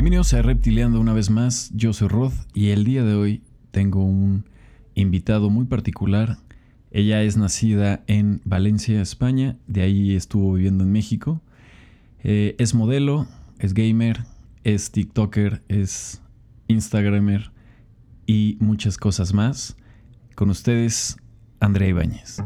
Bienvenidos a Reptileando una vez más, yo soy Rod y el día de hoy tengo un invitado muy particular. Ella es nacida en Valencia, España, de ahí estuvo viviendo en México. Eh, es modelo, es gamer, es TikToker, es Instagramer y muchas cosas más. Con ustedes, Andrea Ibáñez.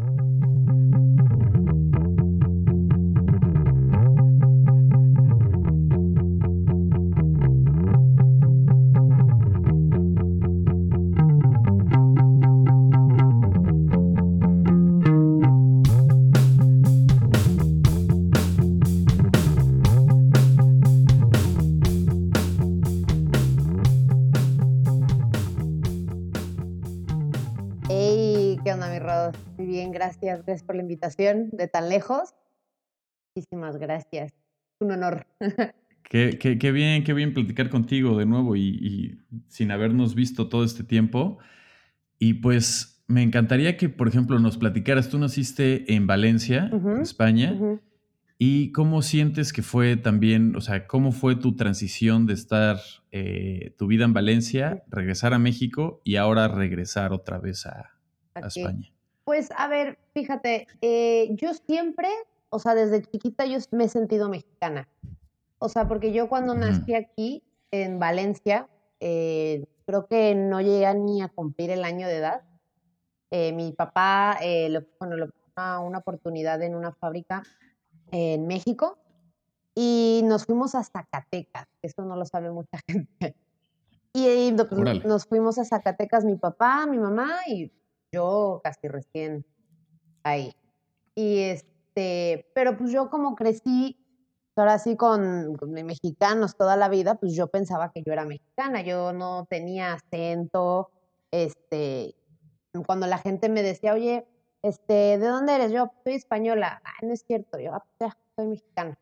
Invitación de tan lejos. Muchísimas gracias. Un honor. Qué, qué- qué bien, qué bien platicar contigo de nuevo y, y sin habernos visto todo este tiempo. Y pues me encantaría que, por ejemplo, nos platicaras. Tú naciste en Valencia, España, y cómo sientes que fue también, o sea, cómo fue tu transición de estar eh, tu vida en Valencia, regresar a México y ahora regresar otra vez a. España. Pues, a ver, fíjate, eh, yo siempre, o sea, desde chiquita yo me he sentido mexicana. O sea, porque yo cuando nací aquí, en Valencia, eh, creo que no llegué ni a cumplir el año de edad. Eh, mi papá, le, bueno, ofreció una, una oportunidad en una fábrica en México y nos fuimos a Zacatecas, eso no lo sabe mucha gente. Y, pues, nos fuimos a Zacatecas, mi papá, mi mamá y yo casi recién ahí. Y este, pero pues yo como crecí, ahora sí con, con mexicanos toda la vida, pues yo pensaba que yo era mexicana, yo no tenía acento, este, cuando la gente me decía, oye, este, ¿de dónde eres? Yo soy española, "Ay, no es cierto, yo "Ah, ya, soy mexicana,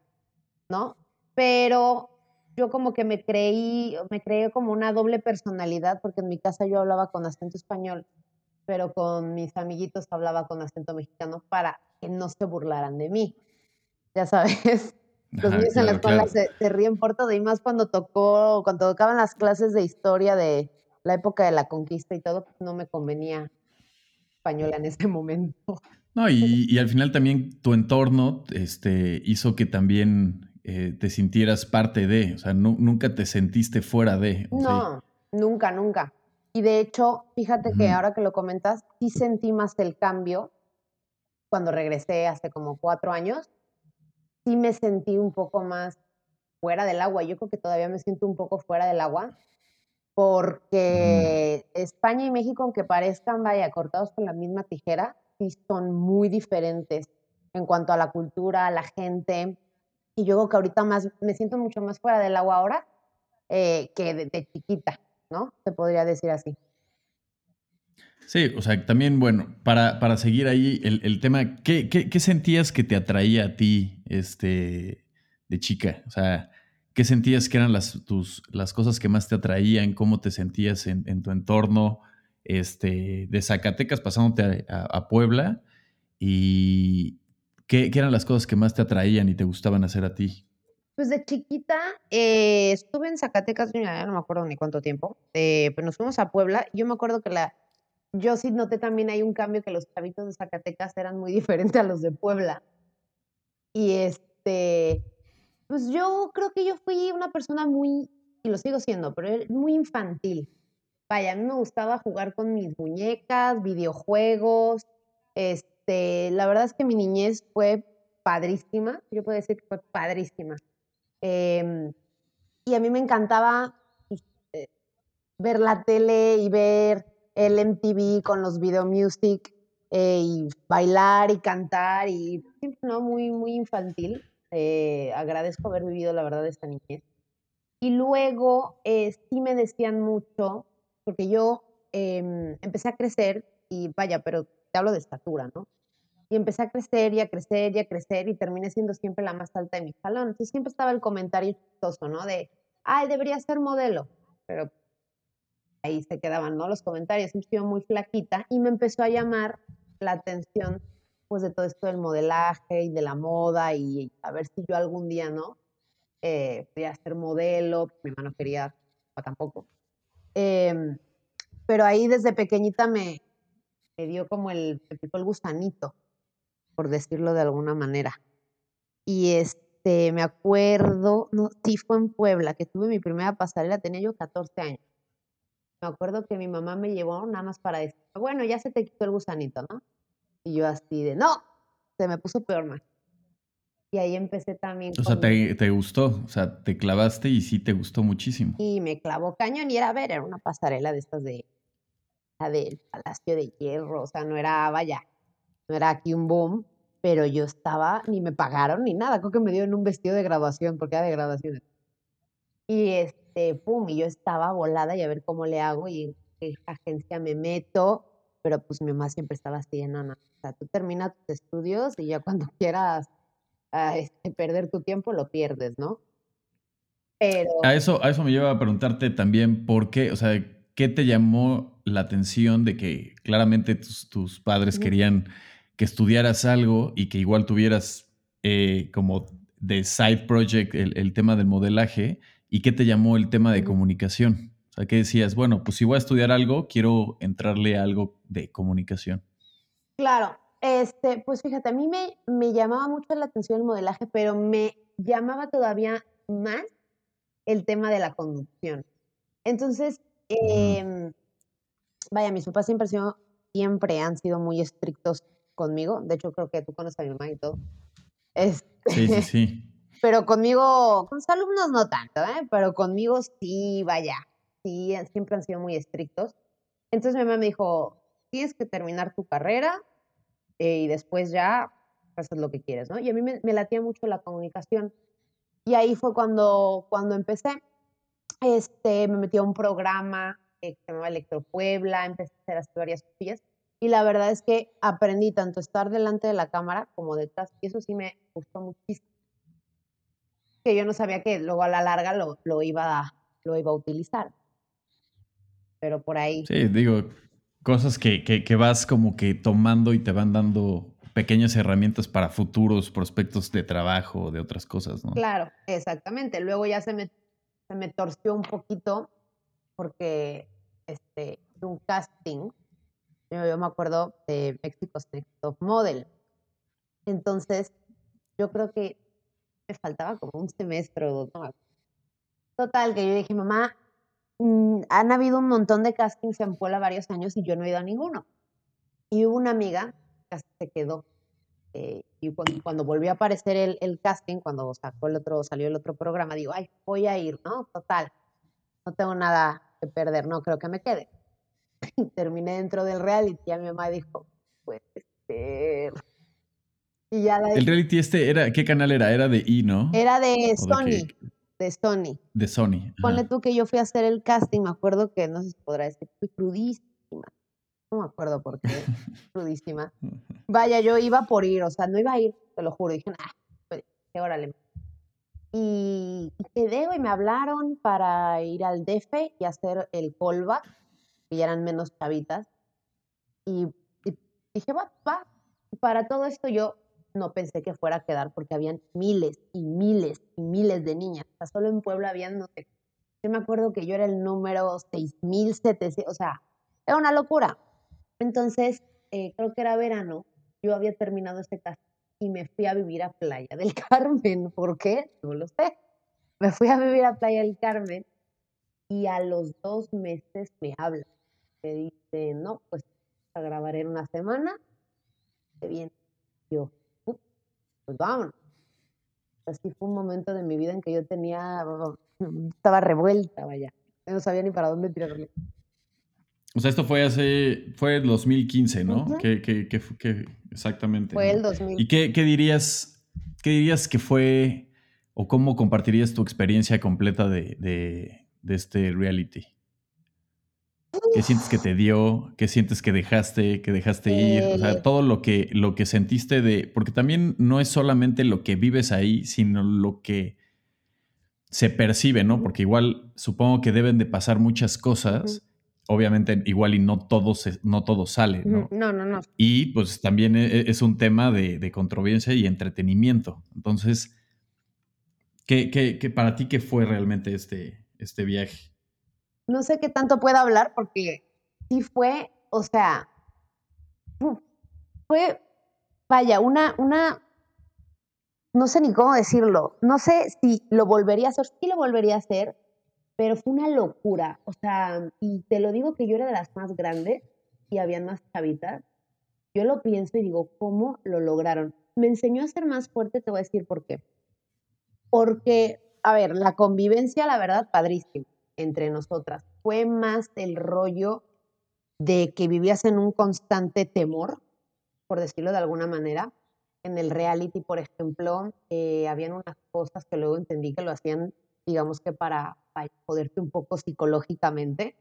¿no? Pero yo como que me creí, me creé como una doble personalidad, porque en mi casa yo hablaba con acento español, pero con mis amiguitos hablaba con acento mexicano para que no se burlaran de mí. Ya sabes, los niños en la escuela claro. se, se ríen por todo y más cuando tocó, cuando tocaban las clases de historia de la época de la conquista y todo, pues no me convenía española en ese momento. No, y, y al final también tu entorno este, hizo que también eh, te sintieras parte de, o sea, nu- nunca te sentiste fuera de. No, nunca, nunca. Y de hecho, fíjate que ahora que lo comentas, sí sentí más el cambio cuando regresé hace como cuatro años. Sí me sentí un poco más fuera del agua. Yo creo que todavía me siento un poco fuera del agua porque España y México, aunque parezcan, vaya, cortados con la misma tijera, sí son muy diferentes en cuanto a la cultura, a la gente. Y yo creo que ahorita más, me siento mucho más fuera del agua ahora eh, que de, de chiquita, ¿no? Se podría decir así. Sí, o sea, también, bueno, para, para seguir ahí el, el tema, ¿qué, qué, sentías que te atraía a ti este, de chica? O sea, ¿qué sentías que eran las, tus, las cosas que más te atraían? ¿Cómo te sentías en, en tu entorno? Este, de Zacatecas pasándote a, a- a Puebla. ¿Y qué, qué eran las cosas que más te atraían y te gustaban hacer a ti? Pues de chiquita eh, estuve en Zacatecas, no me acuerdo ni cuánto tiempo, eh, pero nos fuimos a Puebla. Yo me acuerdo que la, yo sí noté también hay un cambio que los chavitos de Zacatecas eran muy diferentes a los de Puebla. Y este, pues yo creo que yo fui una persona muy, y lo sigo siendo, pero era muy infantil. Vaya, a mí me gustaba jugar con mis muñecas, videojuegos. Este, la verdad es que mi niñez fue padrísima, yo puedo decir que fue padrísima. Em, y a mí me encantaba pues, eh, ver la tele y ver el MTV con los video music eh, y bailar y cantar y ¿no? Muy, muy infantil. Eh, agradezco haber vivido, la verdad, esta niñez. Y luego sí me decían mucho, porque yo em, empecé a crecer y vaya, pero te hablo de estatura, ¿no? Y empecé a crecer y a crecer y a crecer y terminé siendo siempre la más alta de mi salón. Entonces siempre estaba el comentario chistoso, ¿no? De, ay, debería ser modelo. Pero ahí se quedaban, ¿no? Los comentarios. Siempre estuve muy flaquita y me empezó a llamar la atención, pues, de todo esto del modelaje y de la moda y a ver si yo algún día, ¿no? eh, quería ser modelo, mi hermano quería, tampoco. Em, pero ahí desde pequeñita me, me dio como el, el gusanito, por decirlo de alguna manera. Y este, me acuerdo, no, sí fue en Puebla, que tuve mi primera pasarela, tenía yo 14 años. Me acuerdo que mi mamá me llevó nada más para decir, bueno, ya se te quitó el gusanito, ¿no? Y yo así de, no, se me puso peor más. Y ahí empecé también. O sea, te, te, gustó, o sea, te clavaste y sí te gustó muchísimo. Y me clavó cañón y era, a ver, era una pasarela de estas de, la del Palacio de Hierro, o sea, no era, vaya, era aquí un boom, pero yo estaba, ni me pagaron ni nada, creo que me dieron un vestido de graduación, porque era de graduación. Y este, pum, y yo estaba volada y a ver cómo le hago y en qué agencia me meto, pero pues mi mamá siempre estaba así, no, no, o sea, tú terminas tus estudios y ya cuando quieras a este, perder tu tiempo, lo pierdes, ¿no? Pero... A eso, a eso me lleva a preguntarte también por qué, o sea, ¿qué te llamó la atención de que claramente tus, padres querían que estudiaras algo y que igual tuvieras eh, como de side project el, tema del modelaje y qué te llamó el tema de comunicación? O sea, ¿qué decías? Bueno, pues si voy a estudiar algo, quiero entrarle a algo de comunicación. Claro, este, pues fíjate, a mí me, me llamaba mucho la atención el modelaje, pero me llamaba todavía más el tema de la conducción. Entonces, em, vaya, mis papás siempre, siempre han sido muy estrictos conmigo. De hecho, creo que tú conoces a mi mamá y todo. sí, sí, sí. Pero conmigo, con sus alumnos no tanto, ¿eh? Pero conmigo sí, vaya, sí, siempre han sido muy estrictos. Entonces mi mamá me dijo, tienes que terminar tu carrera, eh, y después ya haces lo que quieres, ¿no? Y a mí me, me, latía mucho la comunicación. Y ahí fue cuando, cuando empecé. Este, me metí a un programa que se llamaba Electropuebla, empecé a hacer varias cosillas. Y la verdad es que aprendí tanto estar delante de la cámara como detrás. Y eso sí me gustó muchísimo. Que yo no sabía que luego a la larga lo, lo, iba, a, lo iba a utilizar. Pero por ahí. Sí, digo, Cosas que, que, vas como que tomando y te van dando pequeñas herramientas para futuros prospectos de trabajo o de otras cosas, ¿no? Claro, exactamente. Luego ya se me, se me torció un poquito porque este, un casting, yo, me acuerdo de Mexico's Next Top Model. Entonces, yo creo que me faltaba como un semestre o dos. Total, que yo dije, mamá, Mm, han habido un montón de castings en Puebla varios años y yo no he ido a ninguno. Y hubo una amiga que se quedó. Eh, y cuando, volvió a aparecer el, el, casting, cuando sacó el otro, salió el otro programa, digo, ay, voy a ir, ¿no? Total, no tengo nada que perder, no creo que me quede. Y terminé dentro del reality y a mi mamá dijo, puede ser. Y ya el reality este era, ¿qué canal era? Era de I, ¿no? Era de Sony de Sony. De Sony. Ponle tú que yo fui a hacer el casting, me acuerdo que, no sé si podrá decir, fui crudísima. No me acuerdo por qué, crudísima. Vaya, yo iba por ir, o sea, no iba a ir, te lo juro. Dije, ah, pues, órale. Y, y quedé, y me hablaron para ir al DF y hacer el callback, que ya eran menos chavitas. Y, y dije, va, va. Para todo esto yo no pensé que fuera a quedar porque habían miles y miles y miles de niñas. O sea, solo en Puebla habían, no sé, yo me acuerdo que yo era el número 6700, o sea, era una locura. Entonces, eh, creo que era verano, yo había terminado este caso y me fui a vivir a Playa del Carmen. ¿Por qué? No lo sé. Me fui a vivir a Playa del Carmen y a los dos meses me habla. Me dice, no, pues a grabar en una semana. Bien, yo, pues vámonos. Así fue un momento de mi vida en que yo tenía, estaba revuelta, vaya. no sabía ni para dónde tirarle. O sea, esto fue hace, fue el 2015, ¿no? ¿Qué, exactamente. Fue el 2015. ¿Y qué, dirías, qué dirías que fue, o cómo compartirías tu experiencia completa de, de este reality? ¿Qué sientes que te dio? ¿Qué sientes que dejaste, que dejaste ir? O sea, todo lo que, lo que sentiste de... Porque también no es solamente lo que vives ahí, sino lo que se percibe, ¿no? Porque igual supongo que deben de pasar muchas cosas. Obviamente, igual y no todo, no todo sale, ¿no? No, no, no. Y pues también e, es un tema de, de controversia y entretenimiento. Entonces, ¿Qué, qué, qué para ti qué fue realmente este, este viaje? No sé qué tanto puedo hablar porque sí fue, o sea, fue, vaya, una, una, no sé ni cómo decirlo, no sé si lo volvería a hacer, sí lo volvería a hacer, pero fue una locura, o sea, y te lo digo que yo era de las más grandes y había más chavitas, yo lo pienso y digo, ¿cómo lo lograron? Me enseñó a ser más fuerte, te voy a decir por qué. Porque, a ver, la convivencia, la verdad, padrísima entre nosotras. Fue más el rollo de que vivías en un constante temor, por decirlo de alguna manera. En el reality, por ejemplo, eh, habían unas cosas que luego entendí que lo hacían, digamos que para, para joderte un poco psicológicamente.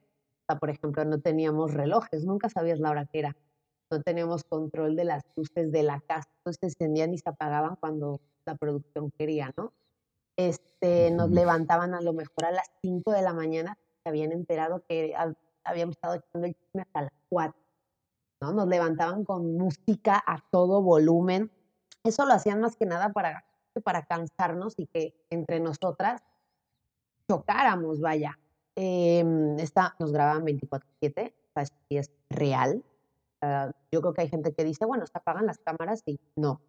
O por ejemplo, no teníamos relojes, nunca sabías la hora que era. No teníamos control de las luces de la casa, entonces se encendían y se apagaban cuando la producción quería, ¿no? Este, nos levantaban a lo mejor a las 5 de la mañana, se habían enterado que habíamos estado echando el chisme hasta las 4. ¿no? Nos levantaban con música a todo volumen. Eso lo hacían más que nada para, para cansarnos y que entre nosotras chocáramos, vaya. Eh, esta, nos grababan 24-7, o sea, es real. Uh, yo creo que hay gente que dice, bueno, se apagan las cámaras y no.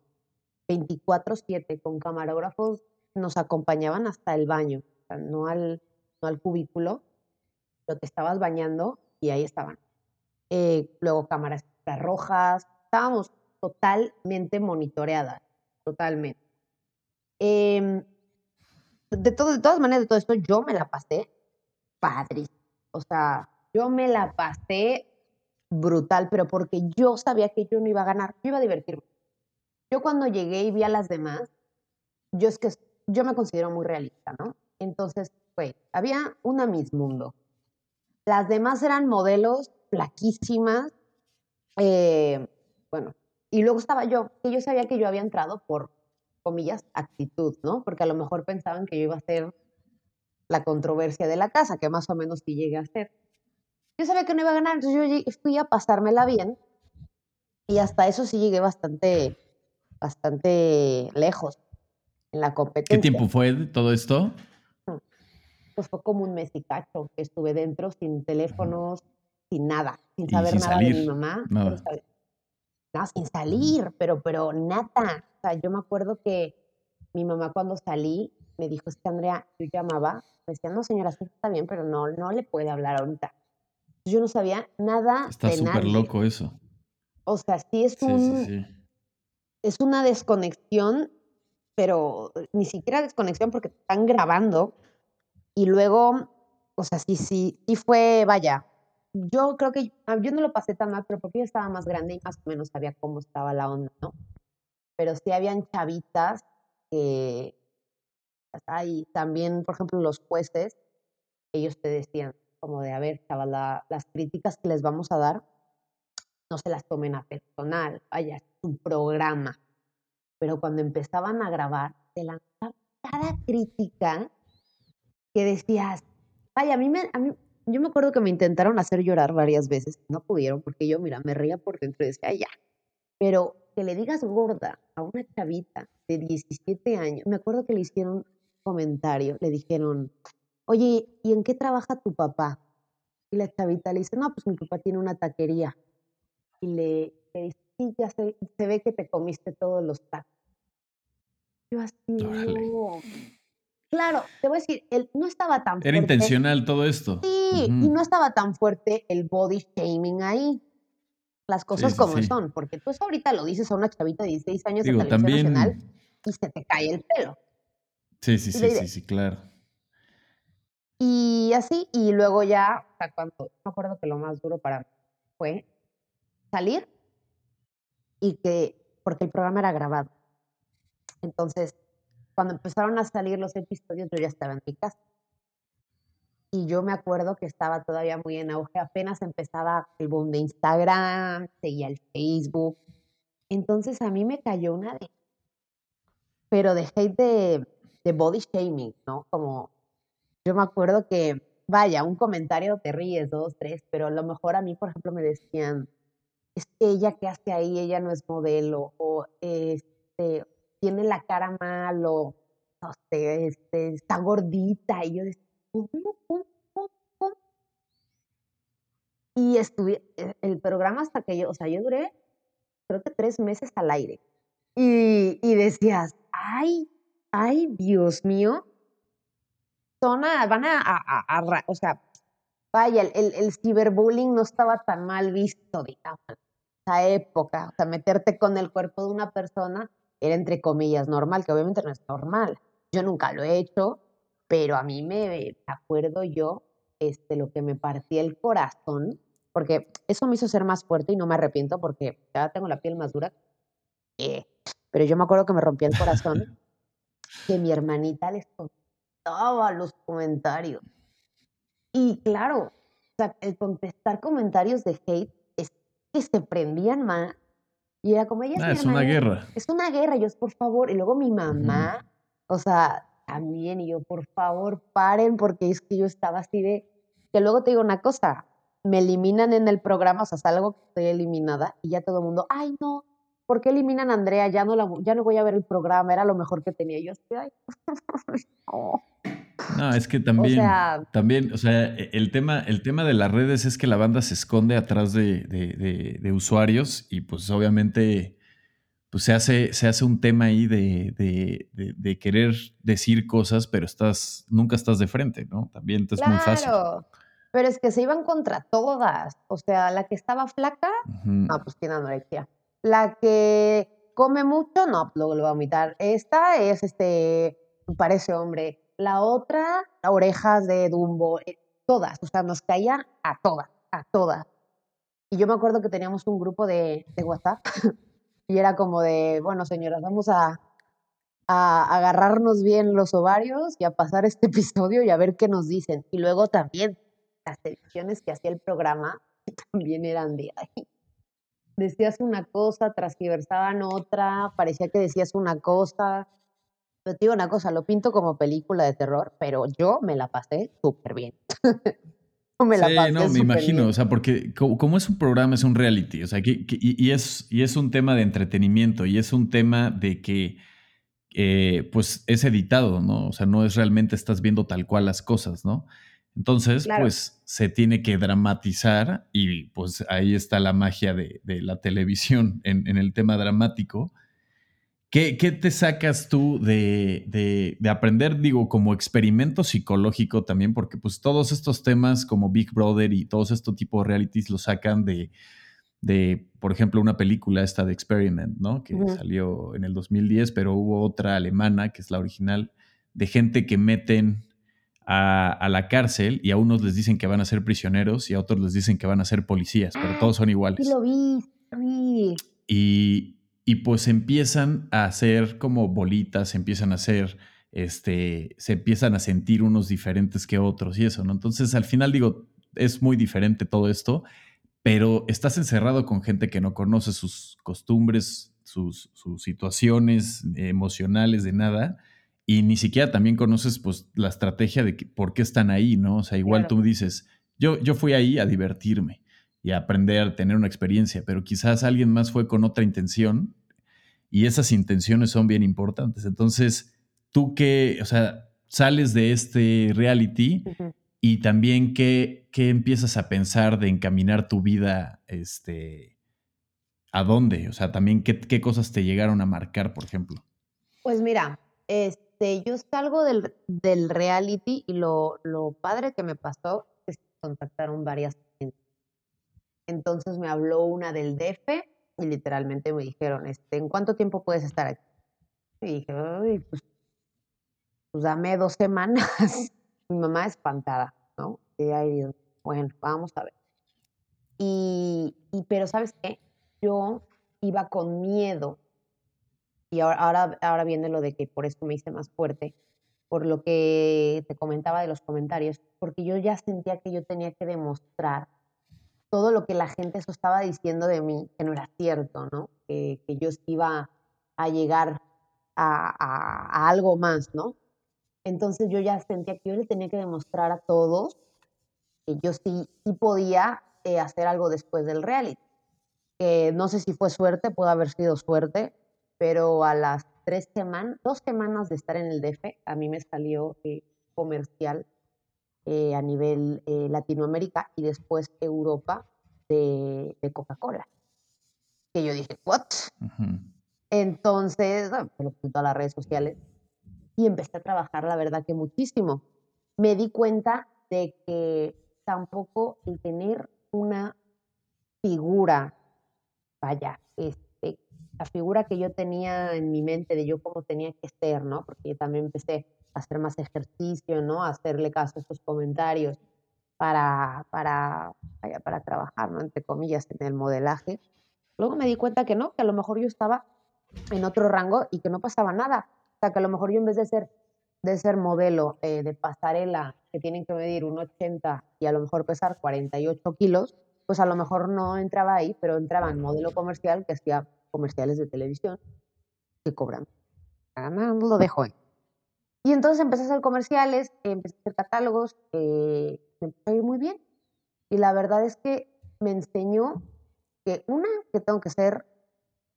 24-7 con camarógrafos nos acompañaban hasta el baño, no, al, no al cubículo, pero te estabas bañando y ahí estaban. Eh, luego cámaras rojas, estábamos totalmente monitoreadas, totalmente. Eh, de, todo, de todas maneras, de todo esto, yo me la pasé padre. O sea, yo me la pasé brutal, pero porque yo sabía que yo no iba a ganar, yo iba a divertirme. Yo cuando llegué y vi a las demás, yo es que yo me considero muy realista, ¿no? Entonces, fue, había una Miss Mundo. Las demás eran modelos flaquísimas. Eh, bueno, y luego estaba yo, que yo sabía que yo había entrado por, comillas, actitud, ¿no? Porque a lo mejor pensaban que yo iba a ser la controversia de la casa, que más o menos sí llegué a ser. Yo sabía que no iba a ganar, entonces yo fui a pasármela bien y hasta eso sí llegué bastante, bastante lejos en la competencia. ¿Qué tiempo fue todo esto? Pues fue como un mes y cacho que estuve dentro sin teléfonos, sin nada, sin saber nada de mi mamá. Nada. No, sin salir, pero, pero nada. O sea, yo me acuerdo que mi mamá cuando salí me dijo, es que Andrea, yo llamaba, me decía, no señora, sí está bien, pero no, no le puede hablar ahorita. Yo no sabía nada Está súper loco eso. O sea, sí es Sí, un, sí, sí. es una desconexión, pero ni siquiera desconexión porque están grabando. Y luego, o sea, sí, sí, sí fue, vaya, yo creo que ah, yo no lo pasé tan mal, pero porque yo estaba más grande y más o menos sabía cómo estaba la onda, ¿no? Pero sí habían chavitas que, y también, por ejemplo, los jueces, ellos te decían como de, a ver, chaval, la- las críticas que les vamos a dar, no se las tomen a personal, vaya, es un programa. Pero cuando empezaban a grabar, te lanzaban cada crítica que decías, vaya, a mí me, a mí, yo me acuerdo que me intentaron hacer llorar varias veces, no pudieron, porque yo, mira, me reía por dentro y decía, "Ay, ya. Pero que le digas gorda a una chavita de 17 años, me acuerdo que le hicieron comentario, le dijeron, oye, ¿y en qué trabaja tu papá? Y la chavita le dice, no, pues mi papá tiene una taquería. Y le, le dice, sí, ya se, se ve que te comiste todos los tacos. Yo así, no. Claro, te voy a decir, él no estaba tan Era fuerte. intencional todo esto. Sí, y no estaba tan fuerte el body shaming ahí. Las cosas sí, como sí. son, porque tú eso ahorita lo dices a una chavita de 16 años Digo, de televisión nacional también. y se te cae el pelo. Sí, sí, sí, sí, sí, claro. Y así, y luego ya, o sea, cuando, me acuerdo que lo más duro para mí fue salir y que, porque el programa era grabado. Entonces, cuando empezaron a salir los episodios, yo ya estaba en mi casa. Y yo me acuerdo que estaba todavía muy en auge, apenas empezaba el boom de Instagram, seguía el Facebook. Entonces a mí me cayó una de, pero de hate de, de body shaming, ¿no? Como yo me acuerdo que, vaya, un comentario te ríes, dos, tres, pero a lo mejor a mí, por ejemplo, me decían, es ella que hace ahí, ella no es modelo, o este, tiene la cara mal, o este, está gordita. Y yo decía, Y estuve, eh, el programa hasta que yo, o sea, yo duré, creo que tres meses al aire. Y, y decías, ay, ay, Dios mío, son a, van a, o sea, vaya, el, el, ciberbullying no estaba tan mal visto, digamos, esa época. O sea, meterte con el cuerpo de una persona era entre comillas normal, que obviamente no es normal. Yo nunca lo he hecho, pero a mí me acuerdo yo este, lo que me partía el corazón, porque eso me hizo ser más fuerte y no me arrepiento porque ya tengo la piel más dura. Eh, pero yo me acuerdo que me rompía el corazón que mi hermanita les contestaba los comentarios. Y claro, el contestar comentarios de hate que se prendían más. Y era como ella. Ah, es una guerra. Es una guerra. Yo, por favor. Y luego mi mamá, o sea, también. Y yo, por favor, paren, porque es que yo estaba así de. Que luego te digo una cosa. Me eliminan en el programa, o sea, salgo que estoy eliminada. Y ya todo el mundo, ay, no, ¿por qué eliminan a Andrea? Ya no, la, ya no voy a ver el programa, era lo mejor que tenía. Yo estoy, ay, no. Es que también, o sea, también, o sea, e, el tema, el tema de las redes es que la banda se esconde atrás de, de, usuarios y pues obviamente pues se hace, se hace un tema ahí de, querer decir cosas, pero estás, nunca estás de frente, ¿no? También es muy fácil. Pero es que se iban contra todas. O sea, la que estaba flaca, no, pues tiene anorexia. La que come mucho, no, luego lo va a vomitar. Esta es, este, parece hombre. La otra, orejas de Dumbo, eh, todas, o sea, nos caía a todas, a todas. Y yo me acuerdo que teníamos un grupo de, WhatsApp y era como de, bueno, señoras, vamos a, a agarrarnos bien los ovarios y a pasar este episodio y a ver qué nos dicen. Y luego también las ediciones que hacía el programa también eran de ahí decías una cosa, transversaban otra, parecía que decías una cosa. Pero te digo una cosa, lo pinto como película de terror, pero yo me la pasé súper bien. me la sí, no, me imagino, o sea, porque como, es un programa, es un reality, o sea, que, y, es, y es un tema de entretenimiento y es un tema de que, eh, pues, es editado, ¿no? O sea, no es realmente estás viendo tal cual las cosas, ¿no? Entonces, pues se tiene que dramatizar y pues ahí está la magia de, la televisión en, el tema dramático. ¿Qué, te sacas tú de, aprender, digo, como experimento psicológico también? Porque pues todos estos temas como Big Brother y todos estos tipos de realities lo sacan de, de, por ejemplo, una película esta de Experiment, ¿no? Que salió en el 2010, pero hubo otra alemana, que es la original, de gente que meten a, la cárcel y a unos les dicen que van a ser prisioneros y a otros les dicen que van a ser policías, pero todos son iguales. Sí, lo vi, Y, y pues empiezan a hacer como bolitas, empiezan a hacer, este, se empiezan a sentir unos diferentes que otros y eso, ¿no? Entonces al final digo, es muy diferente todo esto, pero estás encerrado con gente que no conoce sus costumbres, sus, sus situaciones emocionales, de nada y ni siquiera también conoces pues la estrategia de por qué están ahí, ¿no? O sea, igual tú dices, yo, yo fui ahí a divertirme y aprender, a tener una experiencia, pero quizás alguien más fue con otra intención y esas intenciones son bien importantes. Entonces, tú qué, o sea, sales de este reality y también qué, qué, empiezas a pensar de encaminar tu vida, este, ¿a dónde? O sea, también qué, qué cosas te llegaron a marcar, por ejemplo. Pues mira, es este, yo salgo del, del reality y lo, lo, padre que me pasó es que contactaron varias gente. Entonces me habló una del DF y literalmente me dijeron, este, ¿en cuánto tiempo puedes estar aquí? Y dije, pues, pues, dame dos semanas. Mi mamá espantada, ¿no? Y ahí, bueno, vamos a ver. Y, pero ¿sabes qué? Yo iba con miedo y ahora, ahora, viene lo de que por eso me hice más fuerte, por lo que te comentaba de los comentarios, porque yo ya sentía que yo tenía que demostrar todo lo que la gente eso estaba diciendo de mí, que no era cierto, ¿no? Que, yo iba a llegar a, algo más, ¿no? Entonces yo ya sentía que yo le tenía que demostrar a todos que yo sí, sí podía eh, hacer algo después del reality. No sé si fue suerte, pudo haber sido suerte, pero a las tres semanas, dos semanas de estar en el DF, a mí me salió eh, comercial eh, a nivel eh, Latinoamérica y después Europa de, Coca-Cola. Que yo dije, ¿what? Entonces, me lo puse a las redes sociales y empecé a trabajar, la verdad que muchísimo. Me di cuenta de que tampoco el tener una figura, vaya, este, la figura que yo tenía en mi mente de yo cómo tenía que ser, ¿no? Porque yo también empecé hacer más ejercicio, ¿no? Hacerle caso a esos comentarios para, para, para trabajar. Entre comillas, en el modelaje. Luego me di cuenta que no, que a lo mejor yo estaba en otro rango y que no pasaba nada. O sea, que a lo mejor yo en vez de ser, de ser modelo eh, de pasarela que tienen que medir un 80 y a lo mejor pesar 48 kilos, pues a lo mejor no entraba ahí, pero entraba en modelo comercial que hacía comerciales de televisión que cobran. Lo dejo ahí. Y entonces empecé a hacer comerciales, empecé a hacer catálogos, eh, me empezó a ir muy bien. Y la verdad es que me enseñó que una, que tengo que ser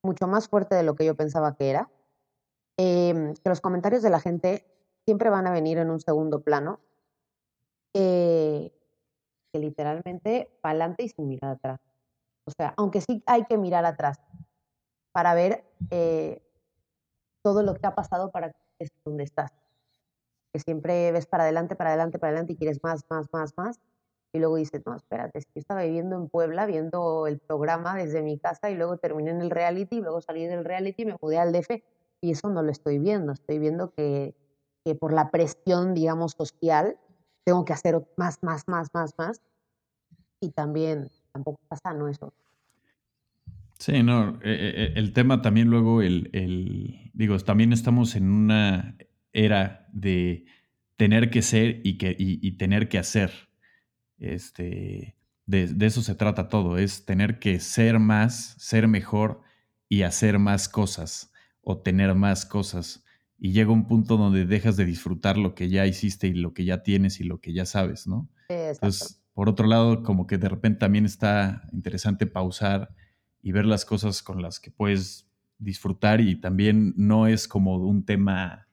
mucho más fuerte de lo que yo pensaba que era, em, que los comentarios de la gente siempre van a venir en un segundo plano, eh, que literalmente para adelante y sin mirar atrás. O sea, aunque sí hay que mirar atrás para ver eh, todo lo que ha pasado para que estés donde estás. Que siempre ves para adelante, para adelante, para adelante y quieres más, más, más, más. Y luego dices, no, espérate, es que yo estaba viviendo en Puebla, viendo el programa desde mi casa y luego terminé en el reality, y luego salí del reality y me mudé al DF. Y eso no lo estoy viendo. Estoy viendo que, que por la presión, digamos, social, tengo que hacer más, más, más, más, más. Y también tampoco pasa no eso. Sí, no, e, e, e, el tema también luego, el, el, digo, también estamos en una era de tener que ser y, que, y, tener que hacer. Este, de, de, eso se trata todo, es tener que ser más, ser mejor y hacer más cosas o tener más cosas y llega un punto donde dejas de disfrutar lo que ya hiciste y lo que ya tienes y lo que ya sabes, ¿no? Entonces, por otro lado, como que de repente también está interesante pausar y ver las cosas con las que puedes disfrutar y también no es como un tema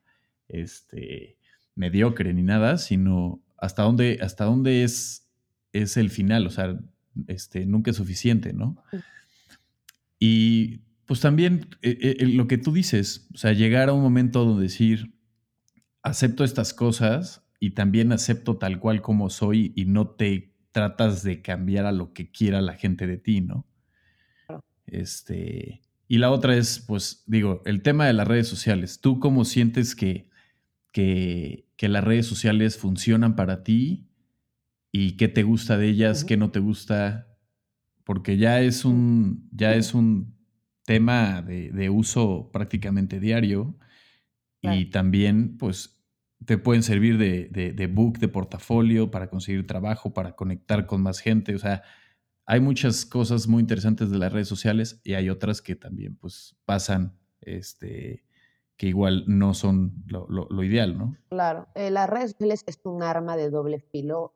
este, mediocre ni nada, sino hasta dónde, hasta dónde es, es el final, o sea, este, nunca es suficiente, ¿no? Y pues también eh, eh, lo que tú dices, o sea, llegar a un momento donde decir, acepto estas cosas y también acepto tal cual como soy y no te tratas de cambiar a lo que quiera la gente de ti, ¿no? Este, y la otra es, pues, digo, el tema de las redes sociales. ¿Tú cómo sientes que, que, las redes sociales funcionan para ti? ¿Y qué te gusta de ellas? ¿Qué no te gusta? Porque ya es un, ya es un tema de, uso prácticamente diario y también pues te pueden servir de, de, book, de portafolio para conseguir trabajo, para conectar con más gente. O sea, hay muchas cosas muy interesantes de las redes sociales y hay otras que también pues pasan, este, que igual no son lo, lo, ideal, ¿no? Claro, eh, las redes sociales es un arma de doble filo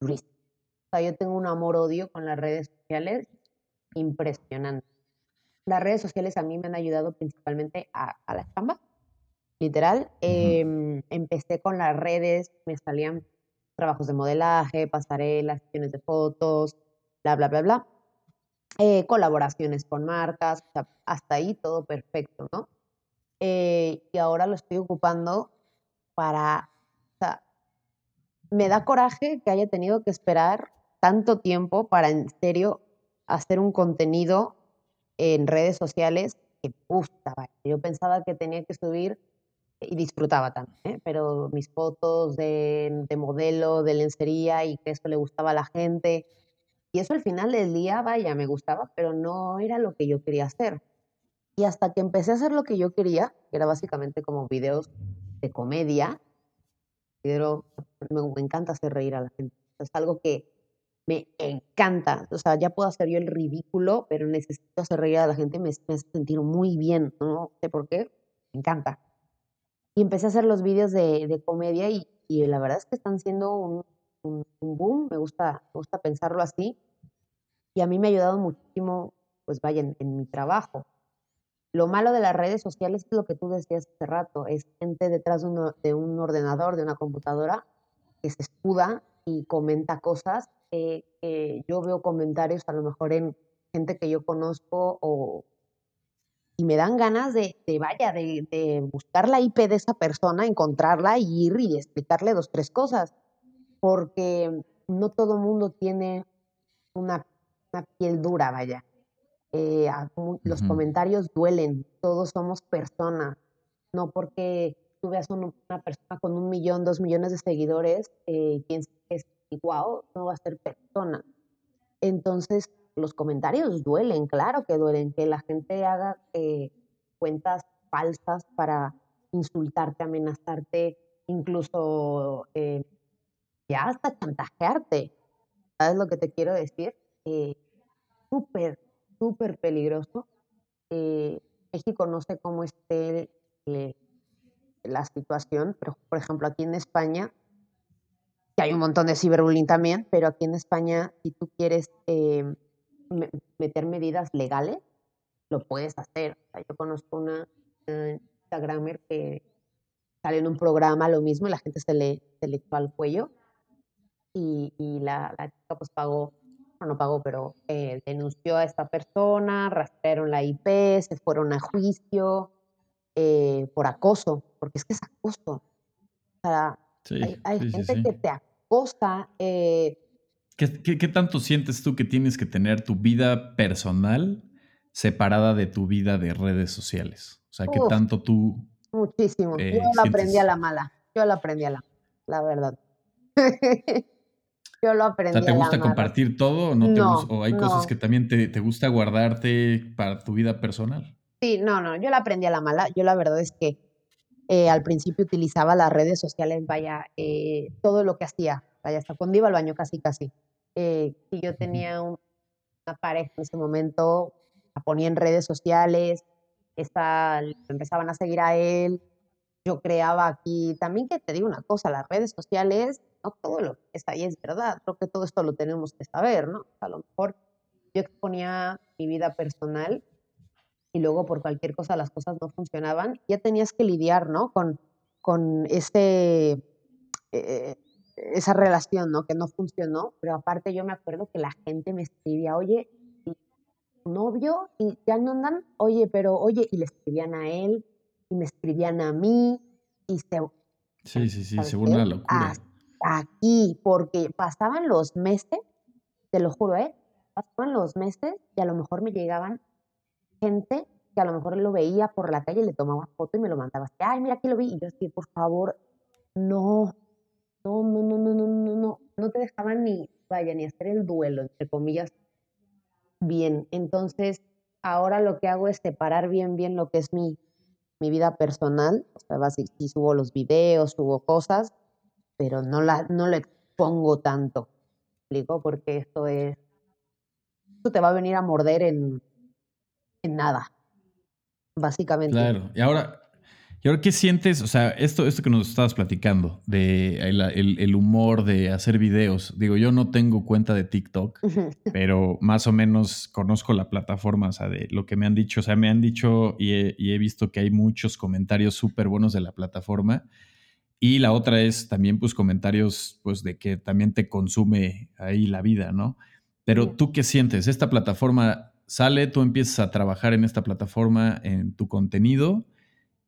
O sea, yo tengo un amor-odio con las redes sociales impresionante las redes sociales a mí me han ayudado principalmente a, la chamba, literal. Em, empecé con las redes, me salían trabajos de modelaje, pasarelas, sesiones de fotos, bla, bla, bla, bla. Eh, colaboraciones con marcas, hasta ahí todo perfecto, ¿no? Eh, y ahora lo estoy ocupando para, o sea, me da coraje que haya tenido que esperar tanto tiempo para en serio hacer un contenido en redes sociales que gusta. Yo pensaba que tenía que subir y disfrutaba también, ¿eh? pero mis fotos de, modelo, de lencería y que eso le gustaba a la gente. Y eso al final del día, vaya, me gustaba, pero no era lo que yo quería hacer. Y hasta que empecé a hacer lo que yo quería, que era básicamente como videos de comedia, pero me, me encanta hacer reír a la gente. Es algo que me encanta. O sea, ya puedo hacer yo el ridículo, pero necesito hacer reír a la gente, me, me hace muy bien, no sé por qué, me encanta. Y empecé a hacer los vídeos de, de comedia y, y, la verdad es que están siendo un, un, boom, me gusta, me gusta pensarlo así. Y a mí me ha ayudado muchísimo, pues vaya, en, mi trabajo. Lo malo de las redes sociales es lo que tú decías hace rato, es gente detrás de, un ordenador, de una computadora, que se escuda y comenta cosas. yo veo comentarios a lo mejor en gente que yo conozco y me dan ganas de, vaya, de, buscar la IP de esa persona, encontrarla y ir y explicarle dos, tres cosas, porque no todo mundo tiene una, piel dura, vaya. Eh, los comentarios duelen, todos somos personas, no porque tú veas una persona con un millón, dos millones de seguidores, eh, piensas que es igual, no va a ser persona. Entonces, los comentarios duelen, claro que duelen, que la gente haga eh, cuentas falsas para insultarte, amenazarte, incluso eh, ya hasta chantajearte. ¿Sabes lo que te quiero decir? Súper, súper peligroso. México no sé cómo esté la situación, pero por ejemplo aquí en España, que hay un montón de ciberbullying también, pero aquí en España, si tú quieres meter medidas legales, lo puedes hacer. yo conozco una, Instagramer que sale en un programa lo mismo y la gente se le, se le echó al cuello y, y la, la, chica pues pagó, no, pagó, pero eh, denunció a esta persona, rastrearon la IP, se fueron a juicio eh, por acoso, porque es que es acoso. O sea, hay, gente que te acosa. Eh, ¿Qué, tanto sientes tú que tienes que tener tu vida personal separada de tu vida de redes sociales? O sea, ¿qué tanto tú... Muchísimo. Yo lo aprendí a la mala. Yo lo aprendí a la la verdad. Yo lo aprendí. O sea, ¿te gusta compartir todo o, no, te o hay cosas que también te, te, gusta guardarte para tu vida personal? Sí, no, no, yo lo aprendí a la mala. Yo la verdad es que eh, al principio utilizaba las redes sociales, vaya, eh, todo lo que hacía, vaya, hasta cuando iba al baño casi, casi eh, si yo tenía una pareja en ese momento, la ponía en redes sociales, esta, empezaban a seguir a él, yo creaba aquí, también que te digo una cosa, las redes sociales, no todo lo que está ahí es verdad, creo que todo esto lo tenemos que saber, ¿no? A lo mejor yo exponía mi vida personal y luego por cualquier cosa las cosas no funcionaban, ya tenías que lidiar, ¿no? Con, con ese... Eh, esa relación, ¿no? Que no funcionó, pero aparte yo me acuerdo que la gente me escribía, oye, novio y ya no andan, oye, pero oye, y le escribían a él y me escribían a mí y se... Sí, sí, sí, se una locura. Aquí, porque pasaban los meses, te lo juro, ¿eh? Pasaban los meses y a lo mejor me llegaban gente que a lo mejor lo veía por la calle, le tomaba foto y me lo mandaba así, ay, mira, aquí lo vi, y yo así, por favor, no, no, no, no, no, no, no, no, no te dejaban ni, vaya, ni hacer el duelo, entre comillas, bien. Entonces, ahora lo que hago es separar bien, bien lo que es mi, mi vida personal. O sea, si, subo los videos, subo cosas, pero no la, no la expongo tanto. ¿Explico? Porque esto es, esto te va a venir a morder en, en nada, básicamente. Claro, y ahora, ¿Y ahora qué sientes? O sea, esto, esto que nos estabas platicando, de el, humor de hacer videos. Digo, yo no tengo cuenta de TikTok, pero más o menos conozco la plataforma, o sea, de lo que me han dicho. O sea, me han dicho y he, visto que hay muchos comentarios súper buenos de la plataforma. Y la otra es también, pues, comentarios, pues, de que también te consume ahí la vida, ¿no? Pero tú qué sientes? ¿Esta plataforma sale? ¿Tú empiezas a trabajar en esta plataforma, en tu contenido?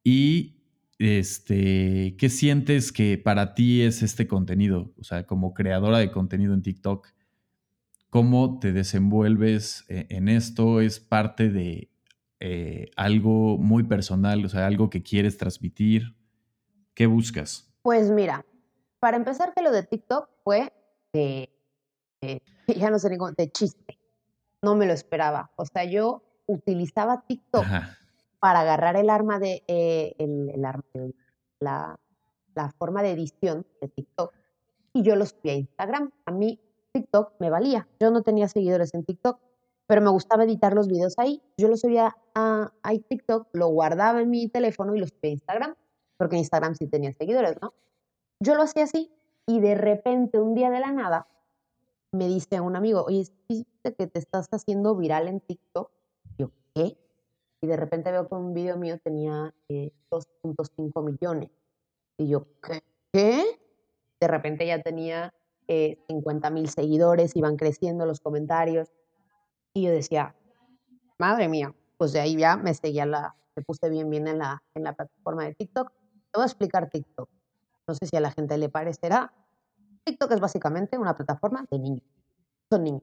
Y este, ¿qué sientes que para ti es este contenido? O sea, como creadora de contenido en TikTok, ¿cómo te desenvuelves e-, en esto? ¿Es parte de eh, algo muy personal, o sea, algo que quieres transmitir? ¿Qué buscas? Pues mira, para empezar que lo de TikTok fue de, ya no sé ni cómo, de chiste. No me lo esperaba. O sea, yo utilizaba TikTok para agarrar el arma de eh, el, la, la, forma de edición de TikTok y yo lo subí a Instagram. A mí TikTok me valía. Yo no tenía seguidores en TikTok, pero me gustaba editar los videos ahí. Yo lo subía a, a TikTok, lo guardaba en mi teléfono y lo subía a Instagram, porque Instagram sí tenía seguidores, ¿no? Yo lo hacía así y de repente un día de la nada me dice un amigo, oye, ¿viste que te estás haciendo viral en TikTok? Yo, ¿qué? y de repente veo que un video mío tenía 2.5 eh, millones. Y yo, ¿qué? ¿Qué? De repente ya tenía 50 eh, mil seguidores, iban creciendo los comentarios. Y yo decía, madre mía, pues de ahí ya me seguía la, me puse bien, bien en la, en la plataforma de TikTok. Te voy a explicar TikTok. No sé si a la gente le parecerá. TikTok es básicamente una plataforma de niños. Son niños.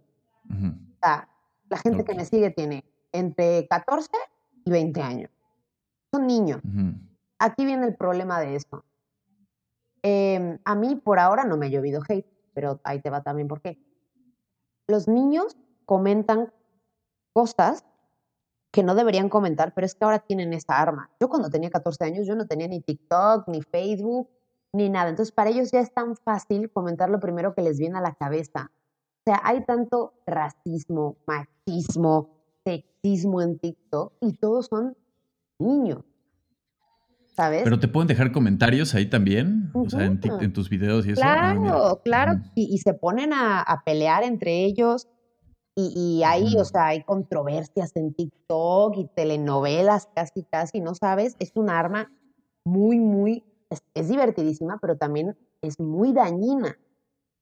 o sea, la gente que me sigue tiene entre 14 y 20 años. Son niños. Aquí viene el problema de esto. Em, a mí por ahora no me ha llovido hate, pero ahí te va también por qué. Los niños comentan cosas que no deberían comentar, pero es que ahora tienen esa arma. Yo cuando tenía 14 años, yo no tenía ni TikTok, ni Facebook, ni nada. Entonces, para ellos ya es tan fácil comentar lo primero que les viene a la cabeza. O sea, hay tanto racismo, machismo, sexismo en TikTok y todos son niños. ¿sabes? Pero te pueden dejar comentarios ahí también, o sea, en, tus videos y eso. Ah, claro, claro, y, se ponen a, pelear entre ellos y, y ahí, o sea, hay controversias en TikTok y telenovelas casi, casi, ¿no sabes? Es un arma muy, muy, es, divertidísima, pero también es muy dañina,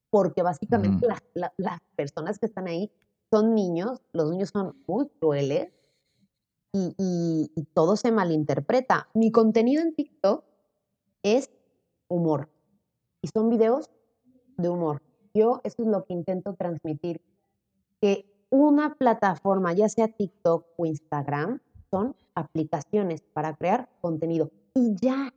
porque básicamente las personas que están ahí son niños, los niños son muy crueles y, todo se malinterpreta. Mi contenido en TikTok es humor y son videos de humor. Yo eso es lo que intento transmitir, que una plataforma, ya sea TikTok o Instagram, son aplicaciones para crear contenido. Y ya,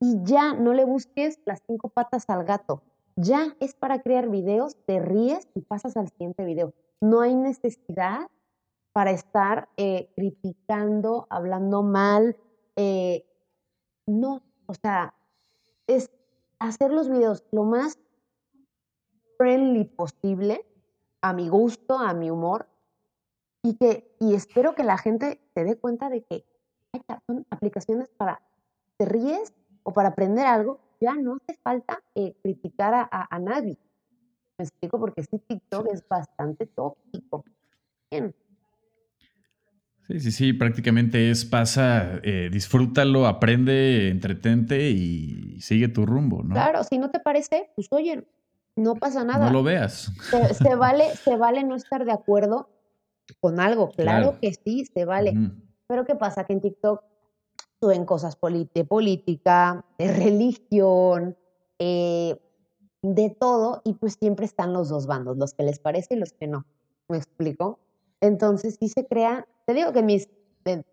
y ya, no le busques las cinco patas al gato. Ya es para crear videos, te ríes y pasas al siguiente video. No hay necesidad para estar eh, criticando, hablando mal. Eh, no, o sea, es hacer los videos lo más friendly posible, a mi gusto, a mi humor, y que y espero que la gente se dé cuenta de que son aplicaciones para te ríes o para aprender algo, ya no hace falta eh, criticar a, a, nadie. Me explico porque sí, TikTok es bastante tóxico. Bien. Sí, sí, sí, prácticamente es pasa, eh, disfrútalo, aprende, entretente y sigue tu rumbo, ¿no? Claro, si no te parece, pues oye, no pasa nada. No lo veas. Se, vale, se vale no estar de acuerdo con algo, claro, que sí, se vale. Pero ¿qué pasa? Que en TikTok suben cosas de política, de religión, eh, de todo, y pues siempre están los dos bandos, los que les parece y los que no. ¿Me explico? Entonces sí se crea, te digo que mis,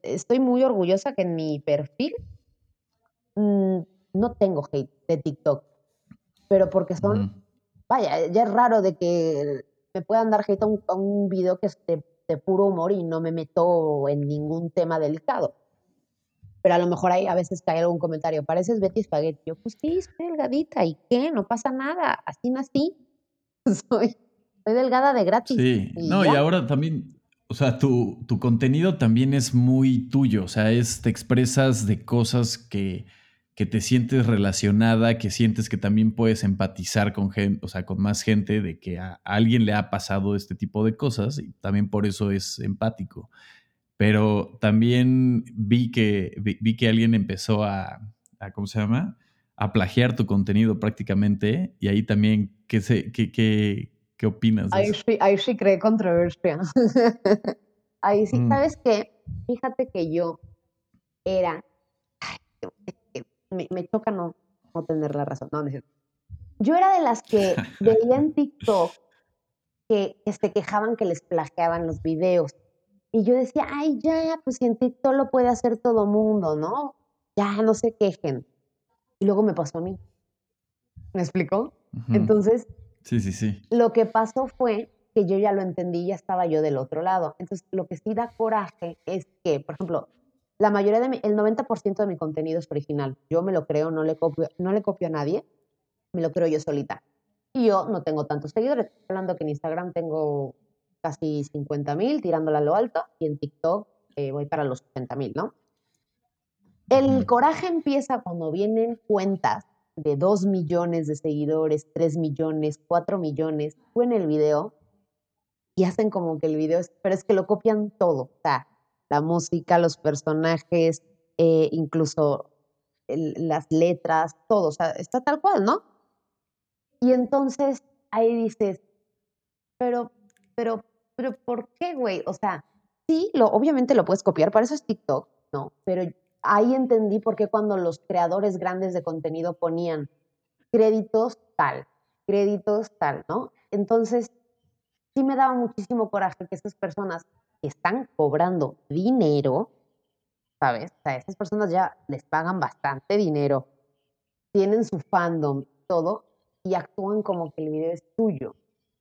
estoy muy orgullosa que en mi perfil mm, no tengo hate de TikTok, pero porque son, vaya, ya es raro de que me puedan dar hate a un, video que es de, puro humor y no me meto en ningún tema delicado. Pero a lo mejor ahí a veces cae algún comentario, pareces Betty Spaghetti. Yo, pues sí, estoy delgadita, ¿y qué? No pasa nada, así nací. soy, soy delgada de gratis. Sí, no, y ahora también o sea, tu, contenido también es muy tuyo, o sea, es, te expresas de cosas que, te sientes relacionada, que sientes que también puedes empatizar con gente, o sea, con más gente, de que a, alguien le ha pasado este tipo de cosas y también por eso es empático. Pero también vi que, vi, que alguien empezó a, ¿cómo se llama? A plagiar tu contenido prácticamente y ahí también, ¿qué, se, qué, qué, ¿Qué opinas? ahí, Sí, ahí sí cree controversia. ahí sí, mm. ¿sabes qué? Fíjate que yo era. Me, choca no, no, tener la razón. No, no Yo era de las que veía en TikTok que, se quejaban que les plagiaban los videos. Y yo decía, ay, ya, pues si en TikTok lo puede hacer todo mundo, ¿no? Ya, no se quejen. Y luego me pasó a mí. ¿Me explicó? Entonces, Sí, sí, sí. Lo que pasó fue que yo ya lo entendí, ya estaba yo del otro lado. Entonces, lo que sí da coraje es que, por ejemplo, la mayoría de mi, el 90% de mi contenido es original. Yo me lo creo, no le copio, no le copio a nadie, me lo creo yo solita. Y yo no tengo tantos seguidores. Hablando que en Instagram tengo casi 50 mil, tirándola a lo alto, y en TikTok eh, voy para los 80 mil, ¿no? El coraje empieza cuando vienen cuentas de 2 millones de seguidores, 3 millones, 4 millones, en el video y hacen como que el video es, pero es que lo copian todo. O sea, la música, los personajes, eh, incluso las letras, todo, o sea, está tal cual, ¿no? Y entonces ahí dices, pero, pero, pero, ¿por qué, güey? O sea, sí, lo, obviamente lo puedes copiar, para eso es TikTok, ¿no? Pero ahí entendí por qué cuando los creadores grandes de contenido ponían créditos tal, créditos tal, ¿no? Entonces, sí me daba muchísimo coraje que esas personas están cobrando dinero, ¿sabes? O sea, esas personas ya les pagan bastante dinero, tienen su fandom, todo, y actúan como que el video es tuyo.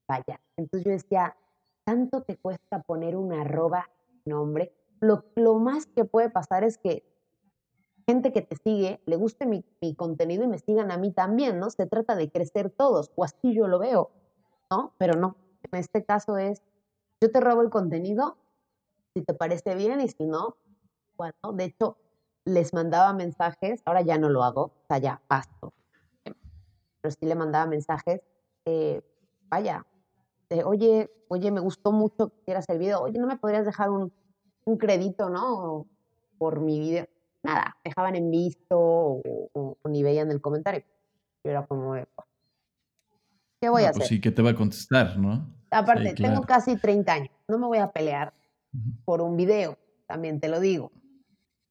Vaya. Entonces yo decía, tanto te cuesta poner un arroba nombre. Lo, lo más que puede pasar es que gente que te sigue le guste mi, mi, contenido y me sigan a mí también, ¿no? Se trata de crecer todos, o así yo lo veo, ¿no? Pero no, en este caso es, yo te robo el contenido, si te parece bien y si no, bueno, de hecho, les mandaba mensajes, ahora ya no lo hago, o sea, ya paso, pero sí le mandaba mensajes, eh, vaya, oye, oye, me gustó mucho que hicieras el video, oye, ¿no me podrías dejar un, un crédito, no? Por mi video. Nada, dejaban en visto o, ni veían el comentario. Yo era como, ¿qué voy a pues hacer? sí, que te va a contestar, ¿no? Aparte, tengo casi 30 años, no me voy a pelear por un video, también te lo digo.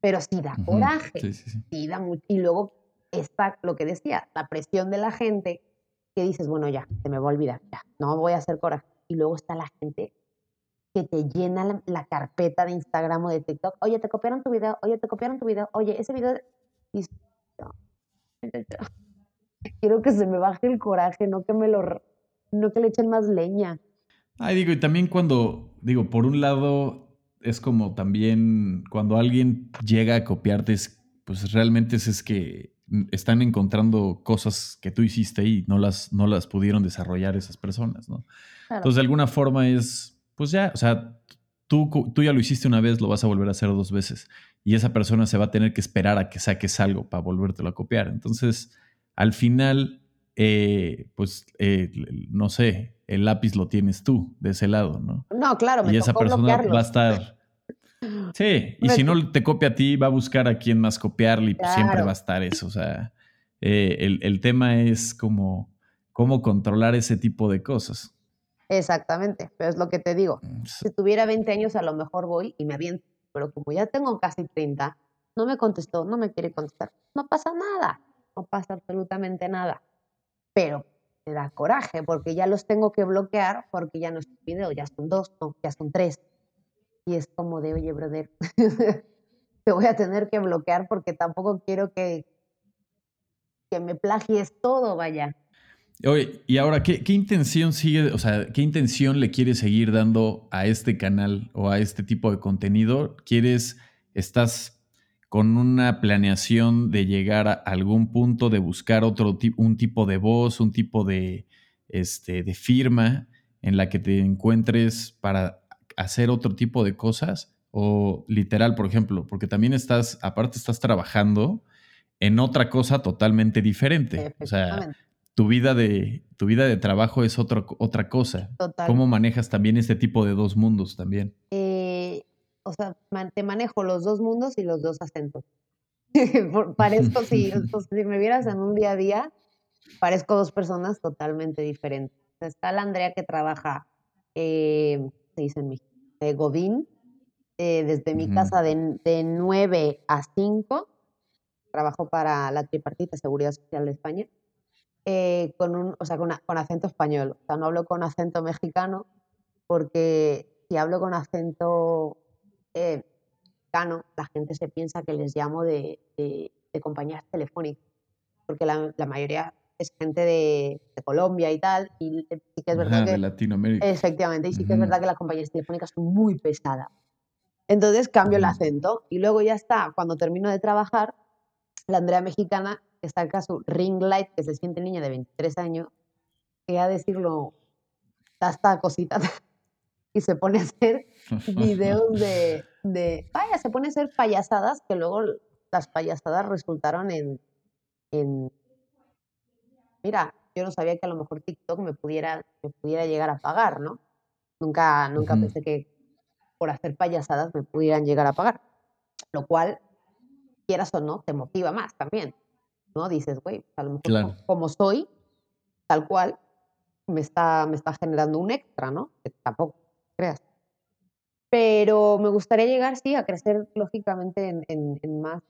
Pero sí da coraje, sí, da mucho. Y luego está lo que decía, la presión de la gente que dices, bueno, ya, se me va a olvidar, ya, no voy a hacer coraje. Y luego está la gente que te llena la, carpeta de Instagram o de TikTok. Oye, te copiaron tu video, oye, te copiaron tu video, oye, ese video... Quiero que se me baje el coraje, no que me lo... no que le echen más leña. Ay, digo, y también cuando, digo, por un lado, es como también cuando alguien llega a copiarte, pues realmente es, es que están encontrando cosas que tú hiciste y no las, no las pudieron desarrollar esas personas, ¿no? Entonces, de alguna forma es, pues ya, o sea, tú, tú ya lo hiciste una vez, lo vas a volver a hacer dos veces y esa persona se va a tener que esperar a que saques algo para volvértelo a copiar. Entonces, al final, eh, pues, eh, no sé, el lápiz lo tienes tú de ese lado, ¿no? No, claro, me Y esa persona va a estar Sí, y si no te copia a ti, va a buscar a quién más copiarle y pues siempre va a estar eso. O sea, eh, el, tema es como cómo controlar ese tipo de cosas. Exactamente, pero es lo que te digo. Mm, si tuviera 20 años, a lo mejor voy y me aviento, pero como ya tengo casi 30, no me contestó, no me quiere contestar. No pasa nada, no pasa absolutamente nada. Pero me da coraje porque ya los tengo que bloquear porque ya no es un video, ya son dos, ya son tres y es como de, oye, brother, te voy a tener que bloquear porque tampoco quiero que, que me plagies todo, vaya. Oye, y ahora, ¿qué, ¿qué, intención sigue, o sea, qué intención le quieres seguir dando a este canal o a este tipo de contenido? ¿Quieres, estás con una planeación de llegar a algún punto, de buscar otro un tipo de voz, un tipo de, este, de firma en la que te encuentres para hacer otro tipo de cosas o literal, por ejemplo, porque también estás, aparte estás trabajando en otra cosa totalmente diferente. O sea, tu vida de, tu vida de trabajo es otra otra cosa. ¿Cómo manejas también este tipo de dos mundos también? Eh, o sea, te manejo los dos mundos y los dos acentos. parezco, si, si me vieras en un día a día, parezco dos personas totalmente diferentes. Está la Andrea que trabaja eh, se dice en de Godín, eh, desde mi casa de, de 9 a 5, trabajo para la Tripartita Seguridad Social de España, eh, con, un, o sea, con, con, acento español. O sea, no hablo con acento mexicano, porque si hablo con acento eh, mexicano, la gente se piensa que les llamo de, de, compañías telefónicas, porque la, la mayoría es gente de, Colombia y tal, y sí que es verdad que... De Latinoamérica. Efectivamente, y sí que es verdad que las compañías telefónicas son muy pesadas. Entonces cambio el acento y luego ya está, cuando termino de trabajar, la Andrea mexicana que saca su ring light, que se siente niña de 23 años, que a decirlo, esta cosita y se pone a hacer videos de, de, vaya, se pone a hacer payasadas que luego las payasadas resultaron en, en mira, yo no sabía que a lo mejor TikTok me pudiera, me pudiera llegar a pagar, ¿no? Nunca, nunca pensé que, por hacer payasadas me pudieran llegar a pagar. Lo cual, quieras o no, te motiva más también. ¿No? Dices, güey, a lo mejor como soy, tal cual, me está, me está generando un extra, ¿no? Que tampoco creas. Pero me gustaría llegar, sí, a crecer lógicamente en, más,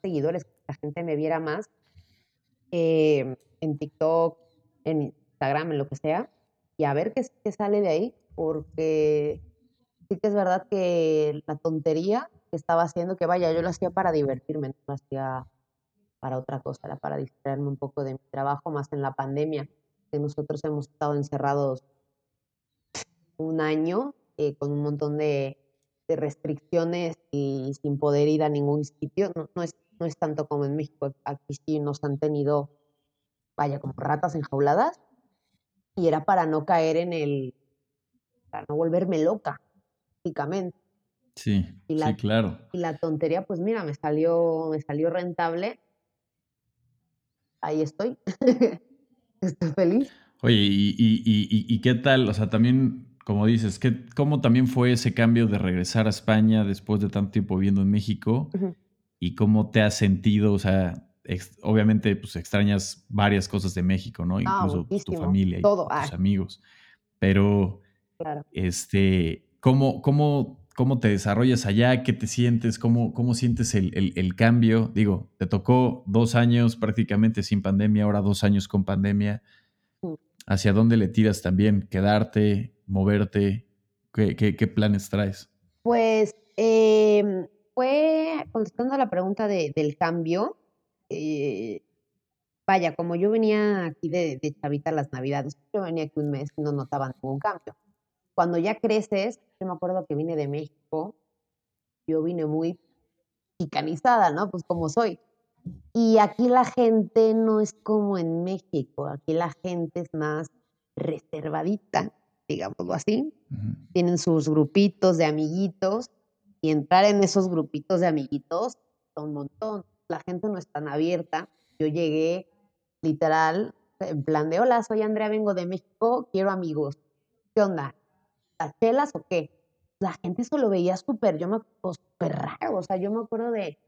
seguidores, que la gente me viera más em, en TikTok, en Instagram, en lo que sea, y a ver qué, qué sale de ahí, porque sí que es verdad que la tontería que estaba haciendo, que vaya, yo lo hacía para divertirme, no lo hacía para otra cosa, era para distraerme un poco de mi trabajo, más en la pandemia, que nosotros hemos estado encerrados un año eh, con un montón de, restricciones y sin poder ir a ningún sitio. No, es, no es tanto como en México, aquí sí nos han tenido, vaya, como ratas enjauladas, y era para no caer en el, para no volverme loca, básicamente. Sí, sí, claro. Y la tontería, pues mira, me salió, me salió rentable. Ahí estoy. estoy feliz. Oye, ¿y, y, qué tal? O sea, también, como dices, ¿qué, ¿cómo también fue ese cambio de regresar a España después de tanto tiempo viviendo en México? ¿Y cómo te has sentido? O sea, obviamente, pues extrañas varias cosas de México, ¿no? Incluso pues, tu familia y tus ah. amigos. Pero, este, ¿cómo, cómo cómo te desarrollas allá, qué te sientes, cómo, cómo sientes el, cambio. Digo, te tocó dos años prácticamente sin pandemia, ahora dos años con pandemia. Mm. ¿Hacia dónde le tiras también? ¿Quedarte, moverte? ¿Qué, planes traes? Pues em, fue, contestando a la pregunta del cambio, eh, vaya, como yo venía aquí de, de chavita las navidades, yo venía aquí un mes y no notaba ningún cambio. Cuando ya creces, yo me acuerdo que vine de México, yo vine muy picanizada, ¿no? Pues como soy. Y aquí la gente no es como en México, aquí la gente es más reservadita, digámoslo así. Tienen sus grupitos de amiguitos y entrar en esos grupitos de amiguitos son un montón. La gente no es tan abierta. Yo llegué literal en plan de, hola, soy Andrea, vengo de México, quiero amigos. ¿Qué onda? chelas o qué? La gente eso lo veía súper, yo me súper raro, o sea, yo me acuerdo de,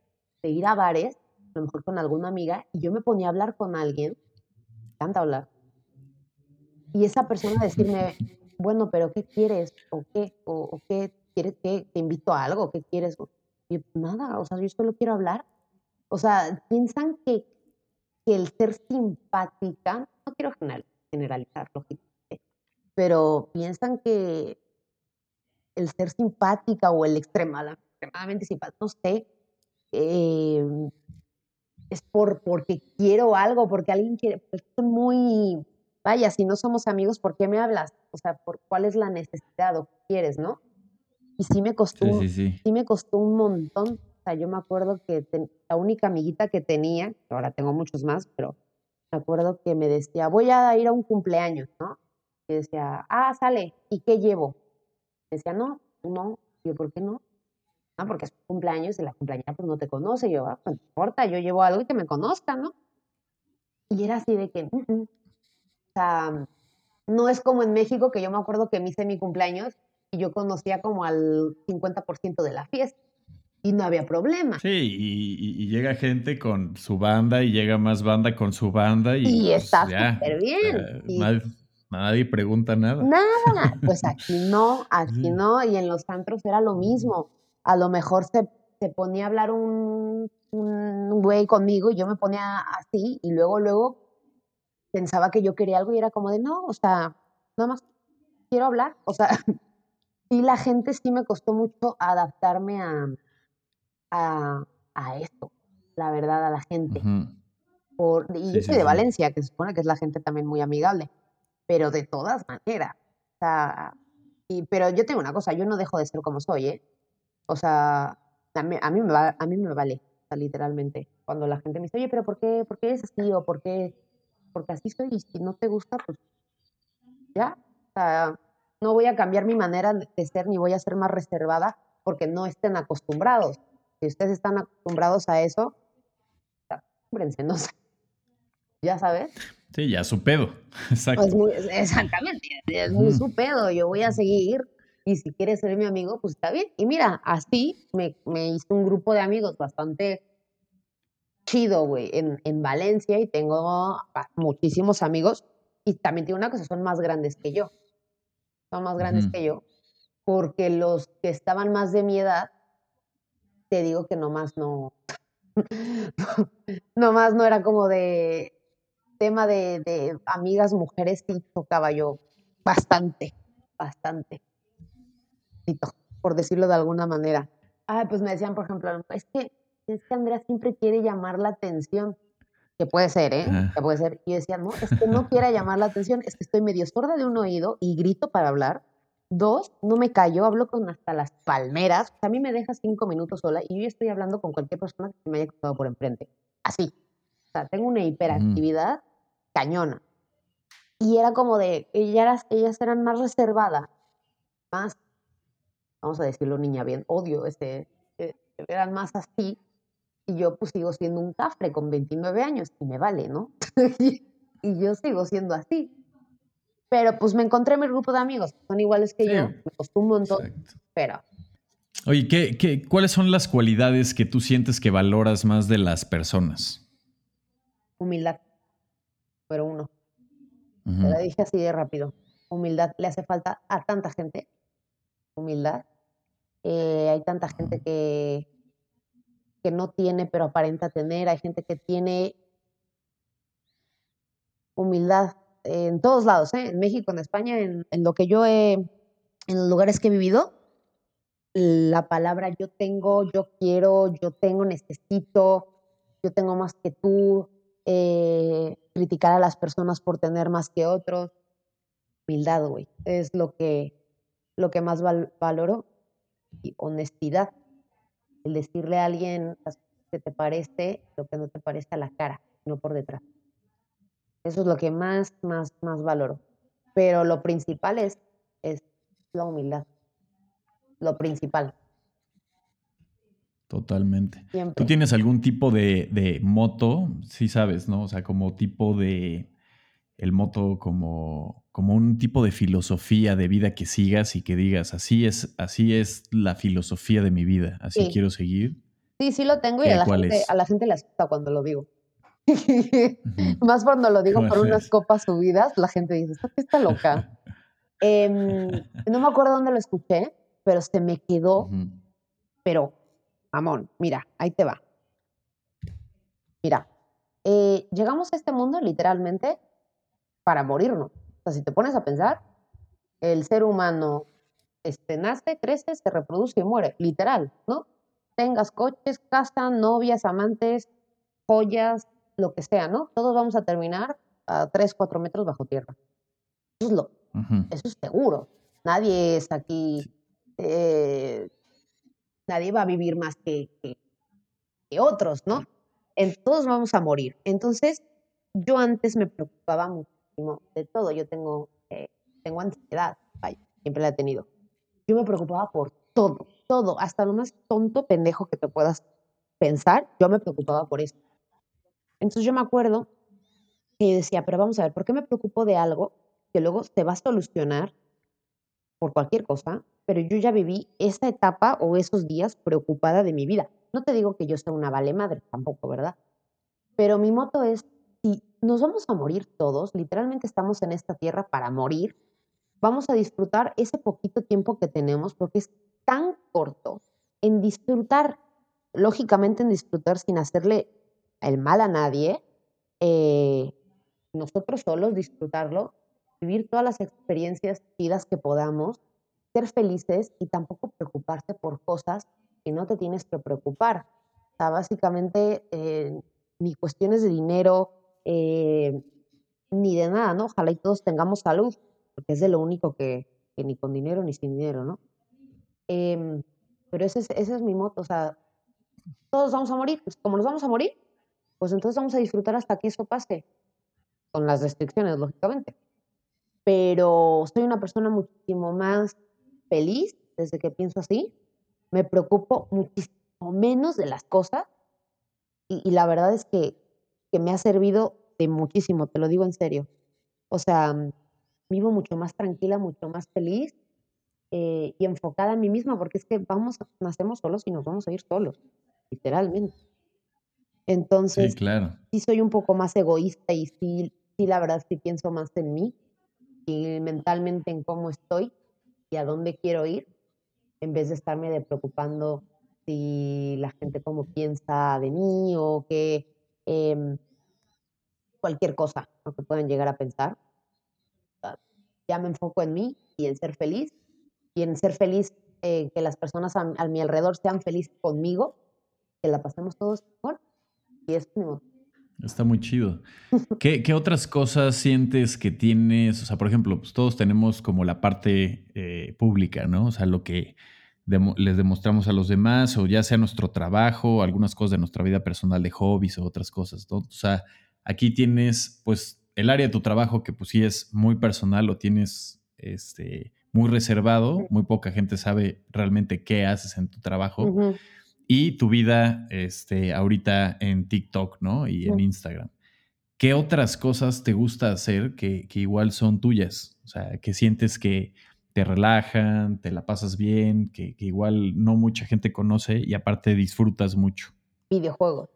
ir a bares, a lo mejor con alguna amiga, y yo me ponía a hablar con alguien, me encanta hablar, y esa persona decirme, bueno, pero ¿qué quieres? ¿O qué? ¿O, qué quieres? ¿Qué? ¿Te invito a algo? ¿Qué quieres? Y nada, o sea, yo solo quiero hablar. O sea, piensan que, que el ser simpática, no quiero generalizar, lógicamente, pero piensan que el ser simpática o el extremadamente simpática, no sé, em, es por, porque quiero algo, porque alguien quiere, pues, es muy, vaya, si no somos amigos, ¿por qué me hablas? O sea, ¿por cuál es la necesidad o qué quieres, no? Y sí me costó, sí, me costó un montón. O sea, yo me acuerdo que la única amiguita que tenía, ahora tengo muchos más, pero me acuerdo que me decía, voy a ir a un cumpleaños, ¿no? Y decía, ah, sale, ¿y qué llevo? decía, no, no. yo, ¿por qué no? Ah, porque es cumpleaños y la cumpleañera pues no te conoce. yo, ah, pues no importa, yo llevo algo y que me conozcan, ¿no? Y era así de que, o sea, no es como en México que yo me acuerdo que me hice mi cumpleaños y yo conocía como al 50% de la fiesta y no había problema. Sí, y, llega gente con su banda y llega más banda con su banda y, y pues, está súper bien. Nadie pregunta nada. Nada, pues aquí no, aquí no, y en los antros era lo mismo. A lo mejor se, se ponía a hablar un, un güey conmigo y yo me ponía así y luego, luego pensaba que yo quería algo y era como de, no, o sea, nada más quiero hablar. O sea, sí, la gente sí me costó mucho adaptarme a, a, a esto, la verdad, a la gente. Por, y yo soy de Valencia, que se supone que es la gente también muy amigable pero de todas maneras. O sea, y, pero yo tengo una cosa, yo no dejo de ser como soy, ¿eh? O sea, a mí, a mí, me, va, a mí me vale, literalmente. Cuando la gente me dice, oye, pero ¿por qué, por qué eres así? O ¿por qué? Porque así soy y si no te gusta, pues ya. O sea, no voy a cambiar mi manera de ser ni voy a ser más reservada porque no estén acostumbrados. Si ustedes están acostumbrados a eso, no sé. ¿Ya sabes? Sí, ya su pedo. Exacto. Pues exactamente, es muy su pedo. Yo voy a seguir y si quieres ser mi amigo, pues está bien. Y mira, así me, me hice un grupo de amigos bastante chido, güey, en, en Valencia y tengo muchísimos amigos. Y también tiene una cosa, son más grandes que yo. Son más grandes que yo. Porque los que estaban más de mi edad, te digo que nomás no, nomás no era como de tema de, de amigas mujeres, sí tocaba yo bastante, bastante por decirlo de alguna manera. Ah, pues me decían, por ejemplo, es que, es que Andrea siempre quiere llamar la atención. Que puede ser, ¿eh? Que puede ser. Y decían, no, es que no quiera llamar la atención, es que estoy medio sorda de un oído y grito para hablar. Dos, no me callo, hablo con hasta las palmeras. a mí me deja cinco minutos sola y yo estoy hablando con cualquier persona que me haya cruzado por enfrente. Así. O sea, tengo una hiperactividad cañona. Y era como de, ellas, ellas eran más reservadas, más vamos a decirlo niña bien, odio, este, eran más así, y yo pues sigo siendo un cafre con 29 años y me vale, ¿no? y yo sigo siendo así. Pero pues me encontré en mi grupo de amigos, son iguales que yo, me costó un montón, pero... Oye, ¿qué, ¿qué, cuáles son las cualidades que tú sientes que valoras más de las personas? Humildad, pero uno. Te lo dije así de rápido. Humildad le hace falta a tanta gente. Humildad. Eh, hay tanta gente que, que no tiene, pero aparenta tener. Hay gente que tiene humildad en todos lados, ¿eh? en México, en España, en, en, lo que yo he, en los lugares que he vivido, la palabra yo tengo, yo quiero, yo tengo, necesito, yo tengo más que tú, eh, criticar a las personas por tener más que otros. Humildad, güey, es lo que, lo que más valoro y honestidad. El decirle a alguien que te parece lo que no te parece a la cara, no por detrás. Eso es lo que más, más, más valoro. Pero lo principal es, es la humildad. Lo principal. Totalmente. ¿Tú tienes algún tipo de, de moto? Sí sabes, ¿no? O sea, como tipo de, el moto como, como un tipo de filosofía de vida que sigas y que digas, así es, así es la filosofía de mi vida, así quiero seguir. Sí, sí lo tengo y a la, gente, a la gente le asusta cuando lo digo. Más cuando lo digo por unas copas subidas, la gente dice, ¿esto qué está loca? Em, no me acuerdo dónde lo escuché, pero se me quedó, pero, amón, mira, ahí te va. Mira, eh, llegamos a este mundo literalmente para morirnos. O sea, si te pones a pensar, el ser humano este, nace, crece, se reproduce y muere, literal, ¿no? Tengas coches, casa, novias, amantes, joyas, lo que sea, ¿no? Todos vamos a terminar a 3, 4 metros bajo tierra. Eso es, lo, eso es seguro. Nadie es aquí, eh, nadie va a vivir más que, que, que otros, ¿no? En, todos vamos a morir. Entonces, yo antes me preocupaba mucho de todo. Yo tengo, eh, tengo ansiedad, siempre la he tenido. Yo me preocupaba por todo, todo, hasta lo más tonto, pendejo que te puedas pensar, yo me preocupaba por eso. Entonces yo me acuerdo que decía, pero vamos a ver, ¿por qué me preocupo de algo que luego se va a solucionar por cualquier cosa? Pero yo ya viví esa etapa o esos días preocupada de mi vida. No te digo que yo sea una vale madre tampoco, ¿verdad? Pero mi moto es si nos vamos a morir todos, literalmente estamos en esta tierra para morir, vamos a disfrutar ese poquito tiempo que tenemos porque es tan corto en disfrutar, lógicamente en disfrutar sin hacerle el mal a nadie, eh, nosotros solos disfrutarlo, vivir todas las experiencias vidas que podamos, ser felices y tampoco preocuparse por cosas que no te tienes que preocupar. O sea, básicamente, eh, ni cuestiones de dinero, eh, ni de nada, ¿no? Ojalá y todos tengamos salud, porque es de lo único que, ni con dinero ni sin dinero, ¿no? Em, pero ese es, ese es mi moto, o sea, todos vamos a morir, pues como nos vamos a morir, pues entonces vamos a disfrutar hasta que eso pase, con las restricciones, lógicamente. Pero soy una persona muchísimo más feliz desde que pienso así, me preocupo muchísimo menos de las cosas y la verdad es que que me ha servido de muchísimo, te lo digo en serio. O sea, mm, vivo mucho más tranquila, mucho más feliz eh, y enfocada en mí misma, porque es que vamos, nacemos solos y nos vamos a ir solos, literalmente. Entonces, sí, claro. sí soy un poco más egoísta y sí, sí, la verdad, sí pienso más en mí y mentalmente en cómo estoy y a dónde quiero ir, en vez de estarme de preocupando si la gente cómo piensa de mí o que em, cualquier cosa que puedan llegar a pensar. Ya me enfoco en mí y en ser feliz y en ser feliz, eh, que las personas a, mi alrededor sean felices conmigo, que la pasemos todos mejor. Y es mi Está muy chido. ¿Qué, ¿Qué, otras cosas sientes que tienes? O sea, por ejemplo, pues todos tenemos como la parte eh, pública, ¿no? O sea, lo que les demostramos a los demás, o ya sea nuestro trabajo, algunas cosas de nuestra vida personal de hobbies o otras cosas. ¿no? O sea, aquí tienes, pues, el área de tu trabajo que pues sí es muy personal, lo tienes este, muy reservado, muy poca gente sabe realmente qué haces en tu trabajo. Y tu vida este, ahorita en TikTok, ¿no? Y en Instagram. ¿Qué otras cosas te gusta hacer que, que igual son tuyas? O sea, que sientes que te relajan, te la pasas bien, que, igual no mucha gente conoce y aparte disfrutas mucho. Videojuegos.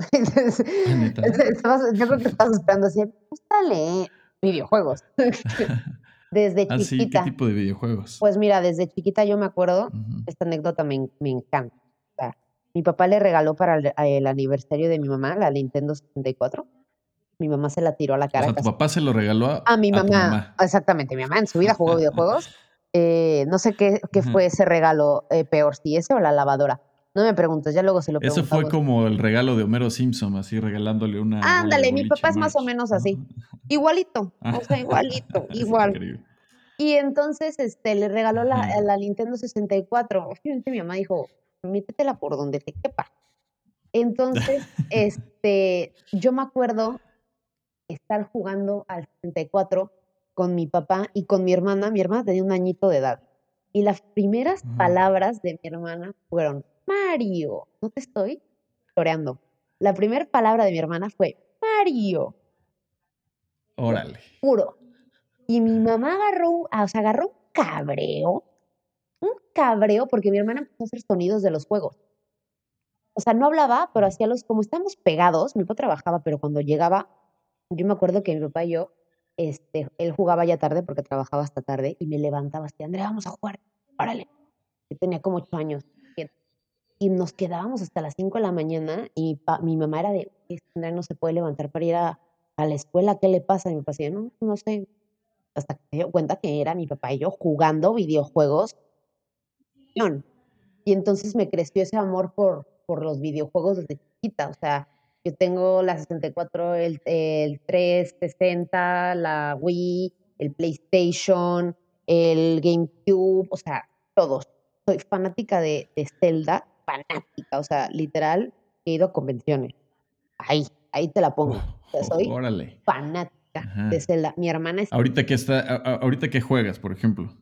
yo creo que estás esperando así, gustale videojuegos. desde ah, chiquita. ¿Qué tipo de videojuegos? Pues mira, desde chiquita yo me acuerdo, esta anécdota me, encanta. mi papá le regaló para el, aniversario de mi mamá la Nintendo 64 mi mamá se la tiró a la cara. O sea, tu papá se lo regaló a, mi mamá, Exactamente, mi mamá en su vida jugó videojuegos. Eh, no sé qué, qué fue ese regalo eh, peor, si ese o la lavadora. No me preguntes, ya luego se lo Eso fue como el regalo de Homero Simpson, así regalándole una. Ándale, mi papá es más o menos así. Igualito, o sea, igualito, igual. Y entonces este, le regaló la, la Nintendo 64. Obviamente mi mamá dijo, métetela por donde te quepa. Entonces, este, yo me acuerdo estar jugando al 64 con mi papá y con mi hermana. Mi hermana tenía un añito de edad. Y las primeras palabras de mi hermana fueron, Mario, no te estoy floreando. La primera palabra de mi hermana fue, Mario. Órale. Puro. Y mi mamá agarró, o sea, agarró un cabreo, un cabreo, porque mi hermana empezó a hacer sonidos de los juegos. O sea, no hablaba, pero hacía los, como estamos pegados, mi papá trabajaba, pero cuando llegaba yo me acuerdo que mi papá y yo, este, él jugaba ya tarde porque trabajaba hasta tarde y me levantaba así, Andrea, vamos a jugar, órale. Yo tenía como ocho años. Y nos quedábamos hasta las cinco de la mañana y mi, mamá era de, Andrea no se puede levantar para ir a, la escuela, ¿qué le pasa? Y mi papá decía, no, no sé. Hasta que me dio cuenta que era mi papá y yo jugando videojuegos. Y entonces me creció ese amor por, por los videojuegos desde chiquita. O sea, yo tengo la 64, el, el 360, la Wii, el PlayStation, el GameCube, o sea, todos. Soy fanática de, de Zelda, fanática, o sea, literal, he ido a convenciones. Ahí, ahí te la pongo. soy fanática de Zelda. Mi hermana es... Ahorita que está, ahorita que juegas, por ejemplo.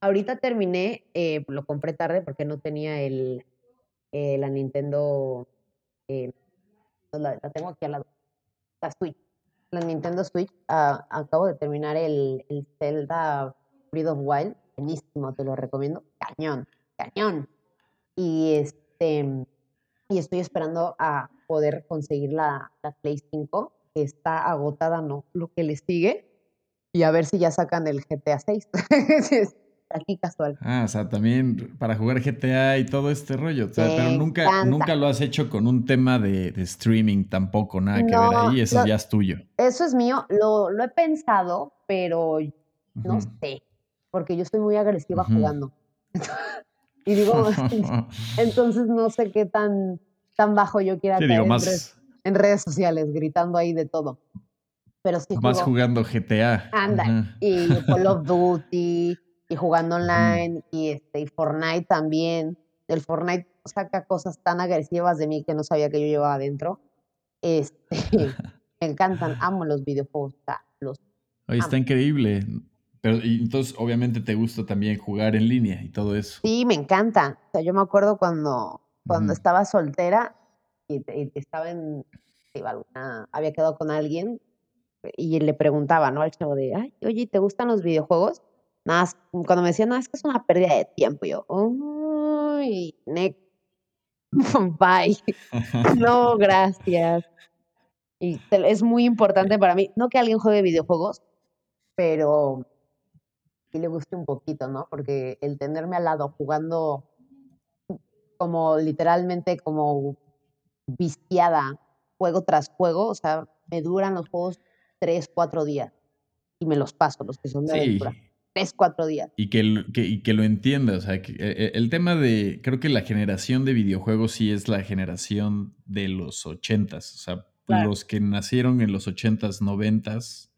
Ahorita terminé, eh, lo compré tarde porque no tenía el, eh, la Nintendo eh, la, tengo aquí al lado. La Switch. La Nintendo Switch. Ah, acabo de terminar el, el Zelda Breath of Wild. Buenísimo, te lo recomiendo. Cañón, cañón. Y este y estoy esperando a poder conseguir la, la Play 5, que está agotada, no, lo que le sigue, y a ver si ya sacan el GTA 6. aquí casual. Ah, o sea, también para jugar GTA y todo este rollo. pero nunca, nunca lo has hecho con un tema de, streaming tampoco, nada que ver ahí, eso ya es tuyo. Eso es mío, lo, he pensado, pero no sé, porque yo estoy muy agresiva jugando. y digo, entonces no sé qué tan, tan bajo yo quiera caer en, redes, sociales, gritando ahí de todo. Pero sí Vas jugando GTA. Anda, y Call of Duty, y jugando online y, este, y Fortnite también. El Fortnite saca cosas tan agresivas de mí que no sabía que yo llevaba adentro. Este, me encantan, amo los videojuegos. Los Oye, está increíble. Pero y entonces, obviamente, te gusta también jugar en línea y todo eso. Sí, me encanta. O sea, yo me acuerdo cuando, cuando estaba soltera y, estaba en. había quedado con alguien y le preguntaba, ¿no? Al chavo de, ay, oye, ¿te gustan los videojuegos? Nada, más, cuando me decían, no, es que es una pérdida de tiempo, yo, uy, next, bye, no, gracias. Y es muy importante para mí, no que alguien juegue videojuegos, pero que le guste un poquito, ¿no? Porque el tenerme al lado jugando como literalmente como viciada juego tras juego, o sea, me duran los juegos tres, cuatro días y me los paso, los que son de aventura. Tres, cuatro días. Y que, que, que lo entienda, o sea, que, eh, el tema de, creo que la generación de videojuegos sí es la generación de los ochentas, o sea, los que nacieron en los ochentas, noventas,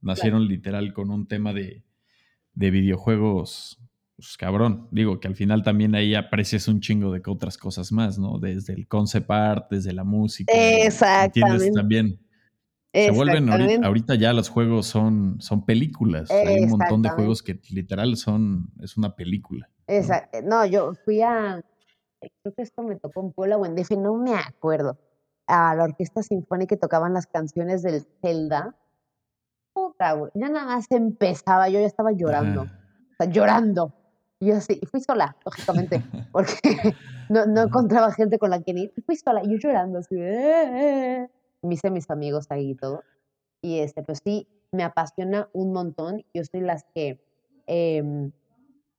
nacieron literal con un tema de, de videojuegos pues cabrón, digo que al final también ahí aprecias un chingo de otras cosas más, ¿no? Desde el concept art, desde la música. Exactamente. también. Se vuelven ahorita, ya los juegos son, son películas. Hay un montón de juegos que literal son, es una película. Exacto. ¿no? yo fui a, creo que esto me tocó en Puebla o en DF, no me acuerdo, a la orquesta sinfónica que tocaban las canciones del Zelda. Puta, güey. Ya nada más empezaba, yo ya estaba llorando. O sea, llorando. Y yo así, y fui sola, lógicamente, porque no, no encontraba gente con la que ir. fui sola, yo llorando así, eh, me hice mis amigos ahí y todo. Y este, pues sí, me apasiona un montón. Yo soy las que em,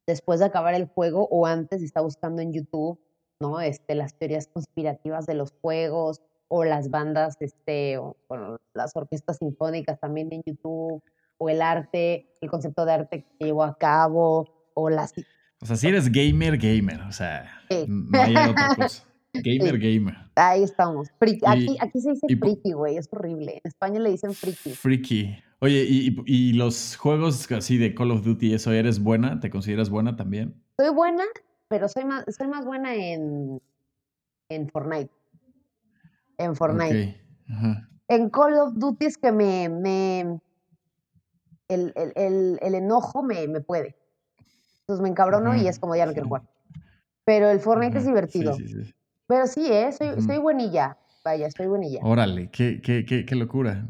después de acabar el juego o antes está buscando en YouTube, ¿no? Este, las teorías conspirativas de los juegos o las bandas, este, o, bueno, las orquestas sinfónicas también en YouTube, o el arte, el concepto de arte que llevó a cabo, o las... O sea, si eres gamer, gamer, o sea, no hay otra cosa. Gamer, gamer. Ahí estamos. Aquí, aquí, se dice friki, güey, es horrible. En España le dicen friki. Friki. Oye, ¿y, ¿y, los juegos así de Call of Duty, eso eres buena? ¿Te consideras buena también? Soy buena, pero soy más, soy más buena en, en Fortnite. En Fortnite. En Call of Duty es que me, me el, el, el, el enojo me, me puede. Entonces me encabrono y es como ya no quiero jugar. Pero el Fortnite es divertido. Pero sí, ¿eh? Soy, soy buenilla. Vaya, soy buenilla. Órale, qué, qué, qué, qué locura.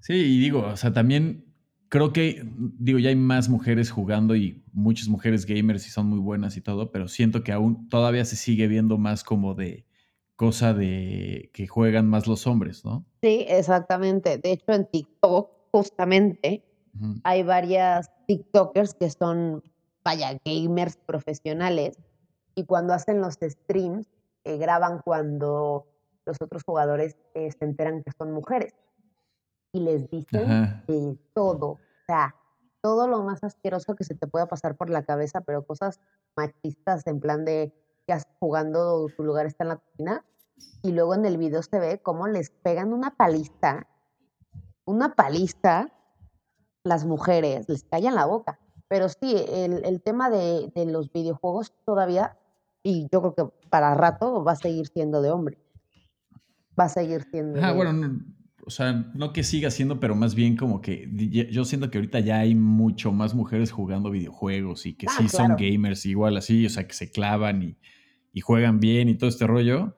Sí, y digo, o sea, también creo que, digo, ya hay más mujeres jugando y muchas mujeres gamers y son muy buenas y todo, pero siento que aún todavía se sigue viendo más como de cosa de que juegan más los hombres, ¿no? Sí, exactamente. De hecho, en TikTok, justamente, hay varias TikTokers que son, vaya, gamers profesionales y cuando hacen los streams eh, graban cuando los otros jugadores eh, se enteran que son mujeres y les dicen de todo, o sea, todo lo más asqueroso que se te pueda pasar por la cabeza, pero cosas machistas en plan de que jugando, tu lugar está en la cocina, y luego en el video se ve cómo les pegan una paliza, una paliza las mujeres, les callan la boca. Pero sí, el, tema de, los videojuegos todavía, y yo creo que para rato va a seguir siendo de hombre. Va a seguir siendo. Ah, bueno, o sea, no que siga siendo, pero más bien como que yo siento que ahorita ya hay mucho más mujeres jugando videojuegos y que ah, sí son gamers igual así, o sea, que se clavan y, juegan bien y todo este rollo.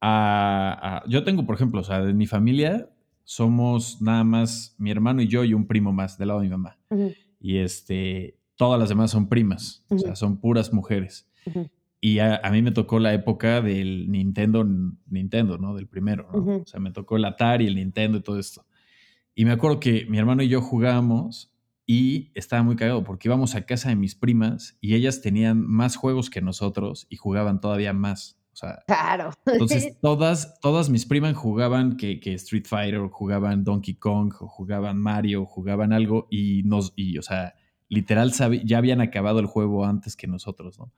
yo tengo, por ejemplo, o sea, de mi familia, somos nada más mi hermano y yo y un primo más del lado de mi mamá. Y este, todas las demás son primas, o sea, son puras mujeres. Y a, mí me tocó la época del Nintendo, Nintendo, ¿no? Del primero, ¿no? O sea, me tocó el Atari, el Nintendo y todo esto. Y me acuerdo que mi hermano y yo jugábamos y estaba muy cagado porque íbamos a casa de mis primas y ellas tenían más juegos que nosotros y jugaban todavía más. O sea, claro. Entonces, todas, todas mis primas jugaban que, que, Street Fighter, o jugaban Donkey Kong, o jugaban Mario, o jugaban algo, y nos, y, o sea, literal ya habían acabado el juego antes que nosotros, ¿no?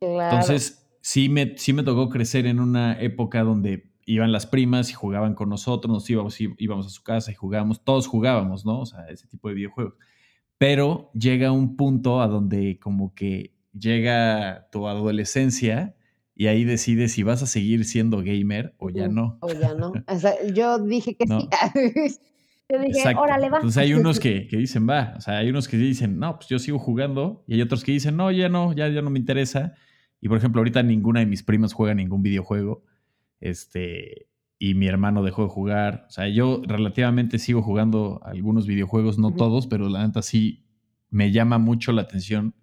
Entonces, sí me, sí me tocó crecer en una época donde iban las primas y jugaban con nosotros, nos íbamos, íbamos a su casa y jugábamos, todos jugábamos, ¿no? O sea, ese tipo de videojuegos. Pero llega un punto a donde como que llega tu adolescencia y ahí decides si vas a seguir siendo gamer o ya no. O ya no. yo dije que sí. yo dije, órale, va. Entonces hay unos que, que, dicen, va. O sea, hay unos que dicen, no, pues yo sigo jugando. Y hay otros que dicen, no, ya no, ya, ya no me interesa. Y por ejemplo, ahorita ninguna de mis primas juega ningún videojuego. Este, y mi hermano dejó de jugar. O sea, yo relativamente sigo jugando algunos videojuegos, no todos, pero la neta sí me llama mucho la atención,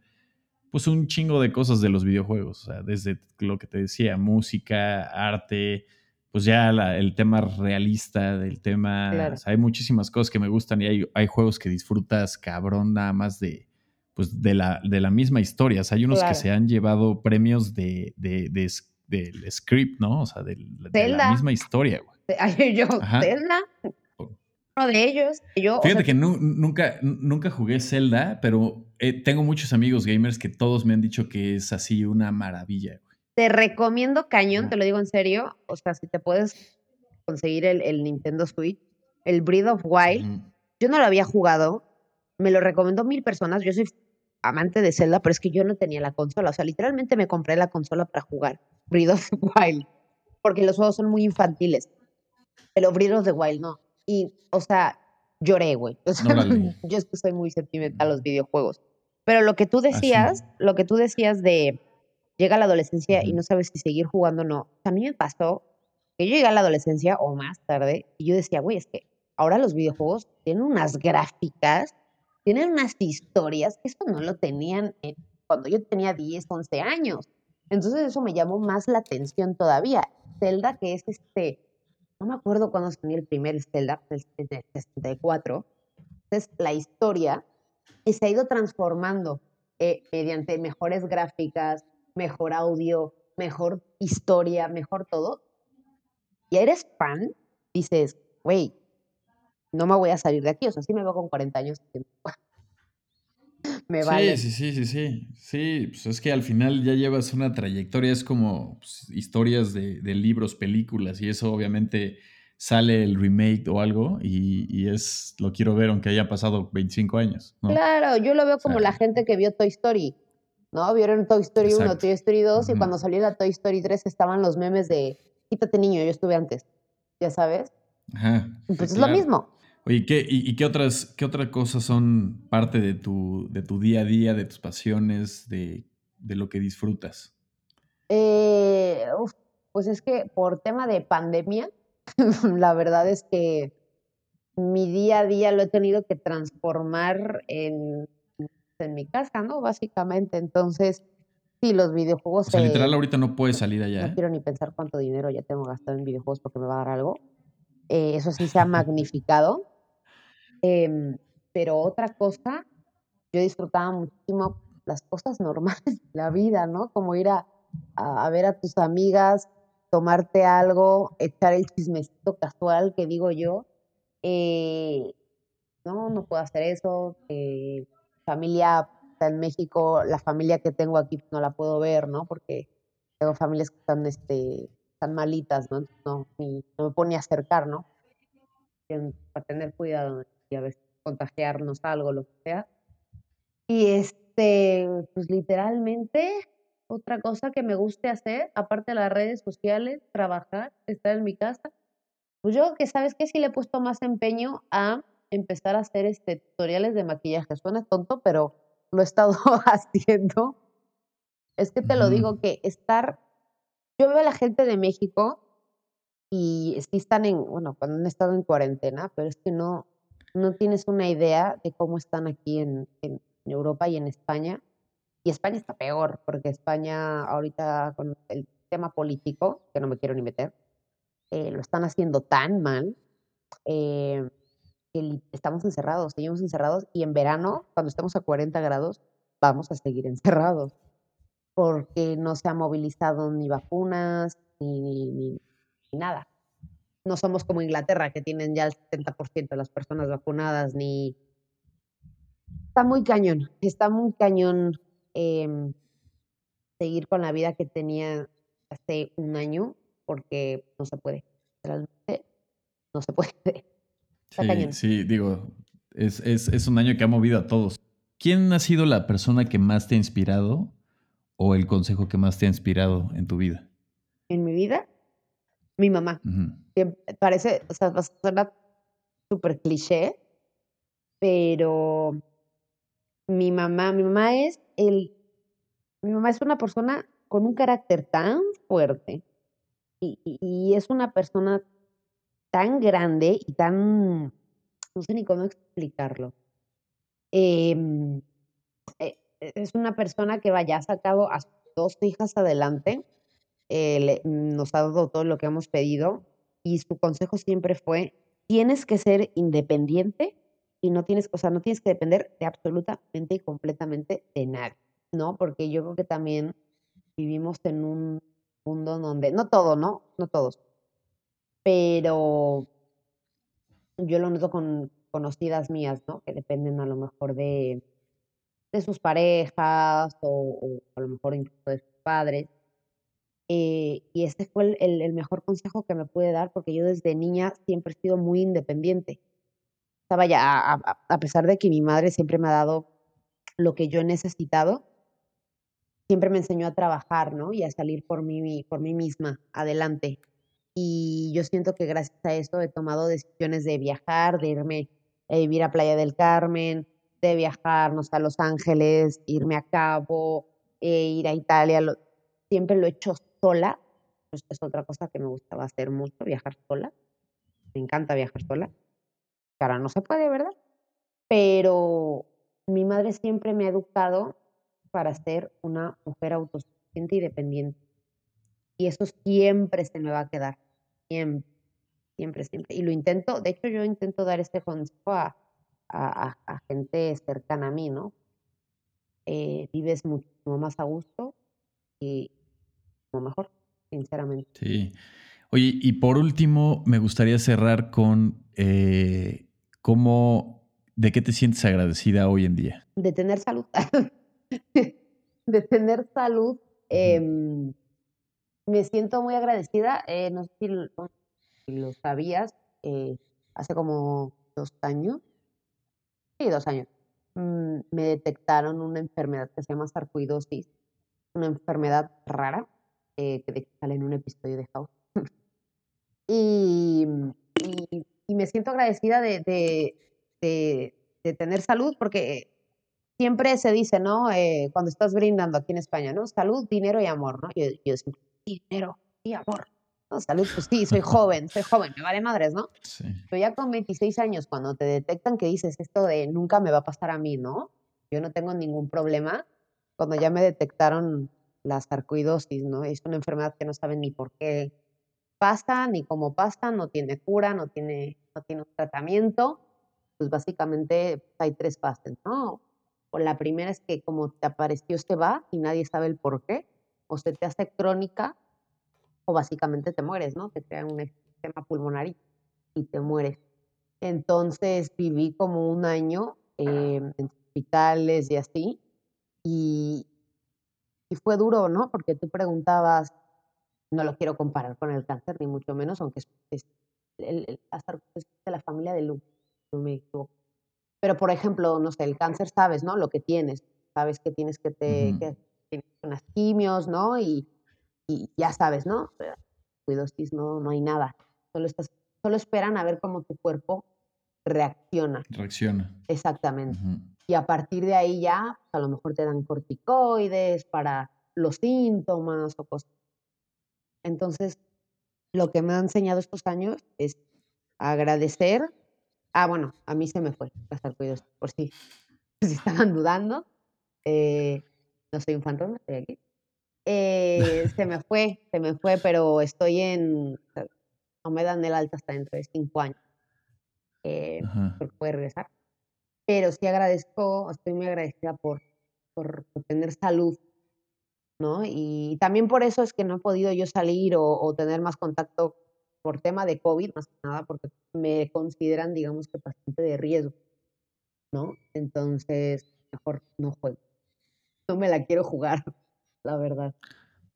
pues un chingo de cosas de los videojuegos, o sea, desde lo que te decía, música, arte, pues ya el tema realista del tema, o sea, hay muchísimas cosas que me gustan y hay, hay, juegos que disfrutas cabrón nada más de, pues de la, de la misma historia, o sea, hay unos que se han llevado premios de, de, del script, ¿no? O sea, de, la misma historia, güey. Yo, Zelda, uno de ellos. Yo, Fíjate que nunca, nunca jugué Zelda, pero eh, tengo muchos amigos gamers que todos me han dicho que es así una maravilla. Te recomiendo cañón, te lo digo en serio. O sea, si te puedes conseguir el, Nintendo Switch, el Breath of Wild, yo no lo había jugado, me lo recomendó mil personas. Yo soy amante de Zelda, pero es que yo no tenía la consola. O sea, literalmente me compré la consola para jugar Breath of Wild, porque los juegos son muy infantiles. Pero Breath of the Wild no. Y, o sea, lloré, güey. yo es que soy muy sentimental a los videojuegos. Pero lo que tú decías, lo que tú decías de llega la adolescencia y no sabes si seguir jugando o no. A mí me pasó que yo llegué a la adolescencia o más tarde y yo decía, güey, es que ahora los videojuegos tienen unas gráficas, tienen unas historias eso no lo tenían cuando yo tenía 10, 11 años. Entonces eso me llamó más la atención todavía. Zelda, que es este, no me acuerdo cuándo salió el primer Zelda, el 64, es la historia se ha ido transformando eh, mediante mejores gráficas, mejor audio, mejor historia, mejor todo. Y eres fan, dices, güey, no me voy a salir de aquí. O sea, sí me veo con 40 años. me vale. Sí, sí, sí, sí, sí. pues es que al final ya llevas una trayectoria, es como pues, historias de, libros, películas, y eso obviamente sale el remake o algo y, es, lo quiero ver aunque haya pasado 25 años. Claro, yo lo veo como la gente que vio Toy Story. ¿no? Vieron Toy Story 1, Toy Story 2 y cuando salió la Toy Story 3 estaban los memes de quítate niño, yo estuve antes, ya sabes. Ajá. Pues es lo mismo. Oye, ¿qué, y, qué otras qué otras cosas son parte de tu, de tu día a día, de tus pasiones, de, lo que disfrutas? Eh, pues es que por tema de pandemia, la verdad es que mi día a día lo he tenido que transformar en en mi casa, ¿no? Básicamente, entonces, sí, los videojuegos... O sea, literal ahorita no puedes salir allá. No ¿eh? quiero ni pensar cuánto dinero ya tengo gastado en videojuegos porque me va a dar algo. Eh, eso sí se ha magnificado. Em, pero otra cosa, yo disfrutaba muchísimo las cosas normales de la vida, ¿no? Como ir a, a, ver a tus amigas, tomarte algo, echar el chismecito casual que digo yo. Eh, no, no puedo hacer eso. Eh, familia en México, la familia que tengo aquí no la puedo ver, ¿no? Porque tengo familias que están, este, están malitas, ¿no? no, no me pone a acercar, ¿no? Para tener cuidado y a veces contagiarnos algo, lo que sea. Y este, pues literalmente, otra cosa que me guste hacer, aparte de las redes sociales, trabajar, estar en mi casa, pues yo que sabes que sí le he puesto más empeño a empezar a hacer este, tutoriales de maquillaje. Suena tonto, pero lo he estado haciendo. Es que te lo digo que estar, yo veo a la gente de México y sí están en, bueno, cuando han estado en cuarentena, pero es que no, no tienes una idea de cómo están aquí en, Europa y en España. Y España está peor, porque España ahorita con el tema político, que no me quiero ni meter, eh, lo están haciendo tan mal. Eh, estamos encerrados, seguimos encerrados y en verano, cuando estemos a 40 grados, vamos a seguir encerrados porque no se ha movilizado ni vacunas ni, ni, nada. No somos como Inglaterra, que tienen ya el 70% de las personas vacunadas, ni... Está muy cañón, está muy cañón em, seguir con la vida que tenía hace un año, porque no se puede, realmente no se puede. Sí, sí, digo, es, es, un año que ha movido a todos. ¿Quién ha sido la persona que más te ha inspirado o el consejo que más te ha inspirado en tu vida? En mi vida, mi mamá. parece, o sea, suena súper cliché, pero mi mamá, mi mamá es el, mi mamá es una persona con un carácter tan fuerte y, y es una persona tan grande y tan, no sé ni cómo explicarlo. Em, eh, es una persona que vaya, ha sacado a sus dos hijas adelante, eh, nos ha dado todo lo que hemos pedido y su consejo siempre fue, tienes que ser independiente y no tienes, o sea, no tienes que depender de absolutamente y completamente de nadie, ¿no? Porque yo creo que también vivimos en un mundo donde, no todo, ¿no? No todos, pero yo lo noto con conocidas mías, ¿no? Que dependen a lo mejor de, de sus parejas o, a lo mejor incluso de sus padres. Eh, y este fue el, mejor consejo que me pude dar porque yo desde niña siempre he sido muy independiente. O sea, vaya, a, pesar de que mi madre siempre me ha dado lo que yo he necesitado, siempre me enseñó a trabajar, ¿no? Y a salir por mí, por mí misma, adelante. Y yo siento que gracias a eso he tomado decisiones de viajar, de irme a vivir a Playa del Carmen, de viajarnos a Los Ángeles, irme a Cabo, eh, ir a Italia. siempre lo he hecho sola. Pues es otra cosa que me gustaba hacer mucho, viajar sola. Me encanta viajar sola. Ahora no se puede, ¿verdad? Pero mi madre siempre me ha educado para ser una mujer autosuficiente y dependiente. Y eso siempre se me va a quedar. Siempre, siempre, siempre. Y lo intento, de hecho yo intento dar este consejo a, a, gente cercana a mí, ¿no? Eh, vives muchísimo más a gusto y mejor, sinceramente. Sí. Oye, y por último, me gustaría cerrar con eh, cómo, ¿de qué te sientes agradecida hoy en día? De tener salud. de tener salud. Em, me siento muy agradecida. Eh, no sé si lo, sabías, eh, hace como dos años, sí, dos años, mm, me detectaron una enfermedad que se llama sarcoidosis, una enfermedad rara, eh, que sale en un episodio de House. y, y, me siento agradecida de, de, de tener salud porque siempre se dice, ¿no? Eh, cuando estás brindando aquí en España, ¿no? Salud, dinero y amor, ¿no? Yo, yo siempre, dinero y amor. No, salud, pues sí, soy joven, soy joven, me vale madres, ¿no? Sí. Pero ya con 26 años, cuando te detectan que dices esto de nunca me va a pasar a mí, ¿no? Yo no tengo ningún problema. Cuando ya me detectaron la sarcoidosis, ¿no? Es una enfermedad que no saben ni por qué pasa, ni cómo pasa, no tiene cura, no tiene, no tiene un tratamiento. Pues básicamente hay tres fases, ¿no? la primera es que como te apareció se va y nadie sabe el por qué, o se te hace crónica o básicamente te mueres, ¿no? Te crea un sistema pulmonar y, te mueres. Entonces viví como un año em, en hospitales y así, y, y fue duro, ¿no? Porque tú preguntabas, no lo quiero comparar con el cáncer, ni mucho menos, aunque es, el, el, de la familia de luz, no me equivoco. Pero, por ejemplo, no sé, el cáncer sabes, ¿no? Lo que tienes. Sabes que tienes que te que tienes unas quimios, ¿no? Y, y ya sabes, ¿no? Cuidosis no, no hay nada. Solo, estás, solo esperan a ver cómo tu cuerpo reacciona. Reacciona. Exactamente. Y a partir de ahí ya, a lo mejor te dan corticoides para los síntomas o cosas. Entonces, lo que me ha enseñado estos años es agradecer Ah, bueno, a mí se me fue las cuidados, por si, si estaban dudando. Eh, no soy un fantasma, estoy aquí. Eh, se me fue, se me fue, pero estoy en. No me dan el alta hasta dentro de cinco años. Eh, porque puede regresar. Pero sí agradezco, estoy muy agradecida por, por, tener salud, ¿no? Y también por eso es que no he podido yo salir o, tener más contacto por tema de COVID, más que nada, porque me consideran, digamos que paciente de riesgo, ¿no? Entonces, mejor no juego. No me la quiero jugar, la verdad.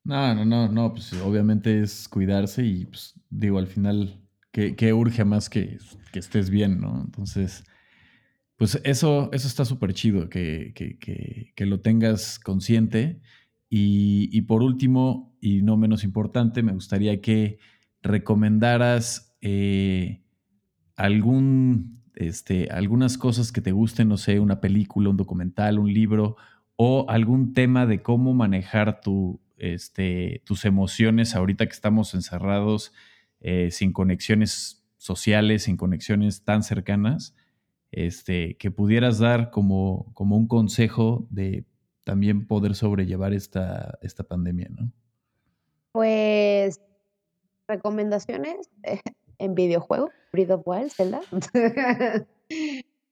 No, no, no, no, pues obviamente es cuidarse y pues digo, al final, que, urge más que, que, estés bien, ¿no? Entonces, pues eso, eso está súper chido, que, que, lo tengas consciente. Y, y por último, y no menos importante, me gustaría que recomendaras eh, algún, este, algunas cosas que te gusten, no sé, una película, un documental, un libro, o algún tema de cómo manejar tu, este, tus emociones ahorita que estamos encerrados, eh, sin conexiones sociales, sin conexiones tan cercanas. Este, que pudieras dar como, como un consejo de también poder sobrellevar esta, esta pandemia, ¿no? Pues recomendaciones en videojuego, Breath of Wild, Zelda.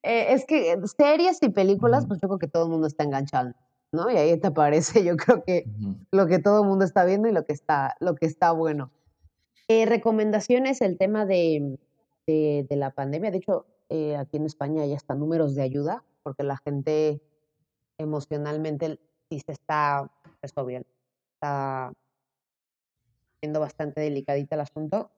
Eh, es que series y películas, pues yo creo que todo el mundo está enganchado, ¿no? Y ahí te aparece, yo creo que lo que todo el mundo está viendo y lo que está, lo que está bueno. Eh, recomendaciones, el tema de, de, la pandemia. De hecho, eh, aquí en España ya están números de ayuda, porque la gente emocionalmente sí se está, eso bien, está siendo bastante delicadita el asunto.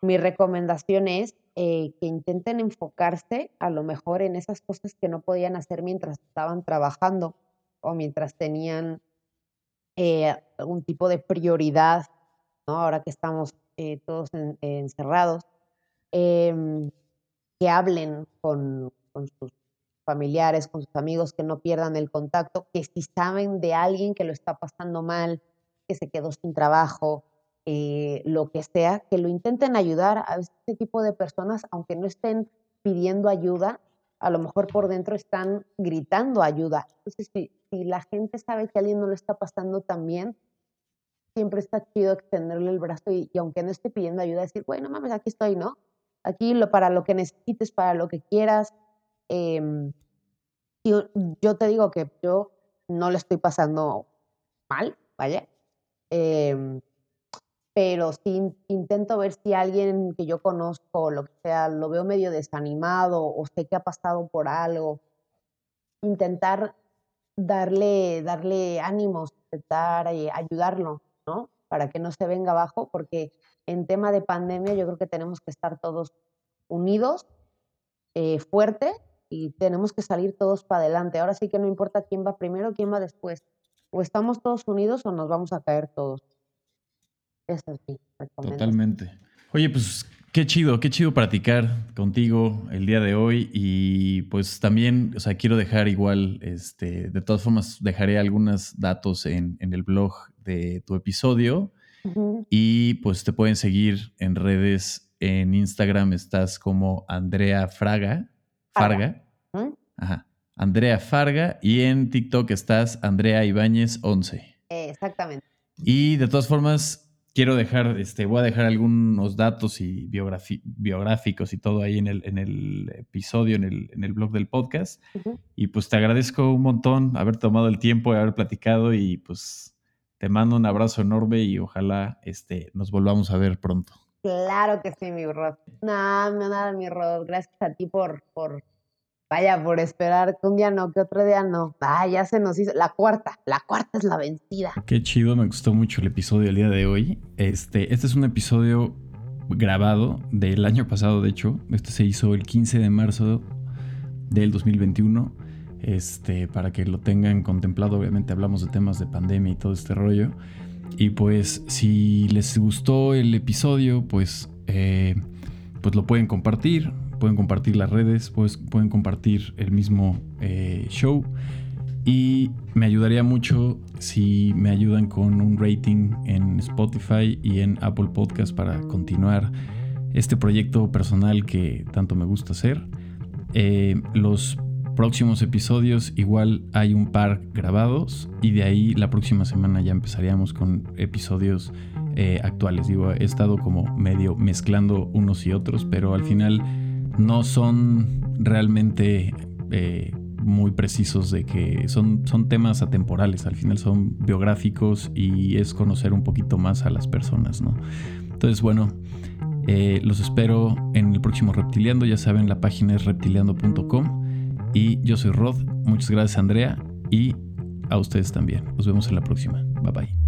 Mi recomendación es eh, que intenten enfocarse a lo mejor en esas cosas que no podían hacer mientras estaban trabajando o mientras tenían eh, algún tipo de prioridad, ¿no? ahora que estamos eh, todos encerrados, em, que hablen con, con sus familiares, con sus amigos, que no pierdan el contacto, que si saben de alguien que lo está pasando mal, que se quedó sin trabajo, eh, lo que sea, que lo intenten ayudar a este tipo de personas, aunque no estén pidiendo ayuda, a lo mejor por dentro están gritando ayuda. Entonces, si, la gente sabe que alguien no lo está pasando tan bien, siempre está chido extenderle el brazo y, aunque no esté pidiendo ayuda, decir, bueno, mames, aquí estoy, ¿no? Aquí lo, para lo que necesites, para lo que quieras, yo, yo, te digo que yo no le estoy pasando mal, vaya. Em, pero sí intento ver si alguien que yo conozco, lo que sea, lo veo medio desanimado o sé que ha pasado por algo. Intentar darle, darle ánimos, intentar eh, ayudarlo, ¿no? Para que no se venga abajo, porque en tema de pandemia yo creo que tenemos que estar todos unidos, eh, fuertes y tenemos que salir todos para adelante. Ahora sí que no importa quién va primero, quién va después. O estamos todos unidos o nos vamos a caer todos. Es así. Totalmente. Oye, pues qué chido, qué chido practicar contigo el día de hoy y pues también, o sea, quiero dejar igual, este, de todas formas, dejaré algunos datos en, el blog de tu episodio y pues te pueden seguir en redes, en Instagram estás como Andrea Fraga, Farga. Ajá. Andrea Farga. Y en TikTok estás Andrea Ibáñez 11. Exactamente. Y de todas formas, quiero dejar, este, voy a dejar algunos datos y biográficos y todo ahí en el, en el episodio, en el, en el blog del podcast. Y pues te agradezco un montón haber tomado el tiempo de haber platicado y pues te mando un abrazo enorme y ojalá este, nos volvamos a ver pronto. Claro que sí, mi Rod. Nada, nada, mi Rod. Gracias a ti por, por, vaya, por esperar que un día no, que otro día no. Ah, ya se nos hizo. La cuarta, la cuarta es la vencida. Qué chido, me gustó mucho el episodio del día de hoy. Este, este es un episodio grabado del año pasado, de hecho. Este se hizo el 15 de marzo del 2021. Este, para que lo tengan contemplado, obviamente hablamos de temas de pandemia y todo este rollo. Y pues si les gustó el episodio, pues, eh, pues lo pueden compartir, pueden compartir las redes, pues pueden compartir el mismo eh, show. Y me ayudaría mucho si me ayudan con un rating en Spotify y en Apple Podcast para continuar este proyecto personal que tanto me gusta hacer. Eh, los próximos episodios igual hay un par grabados y de ahí la próxima semana ya empezaríamos con episodios eh, actuales. Digo, he estado como medio mezclando unos y otros, pero al final no son realmente eh, muy precisos de que son, son temas atemporales, al final son biográficos y es conocer un poquito más a las personas, ¿no? Entonces, bueno, eh, los espero en el próximo Reptiliando, ya saben, la página es reptiliando.com y yo soy Rod. Muchas gracias Andrea y a ustedes también. Nos vemos en la próxima. Bye bye.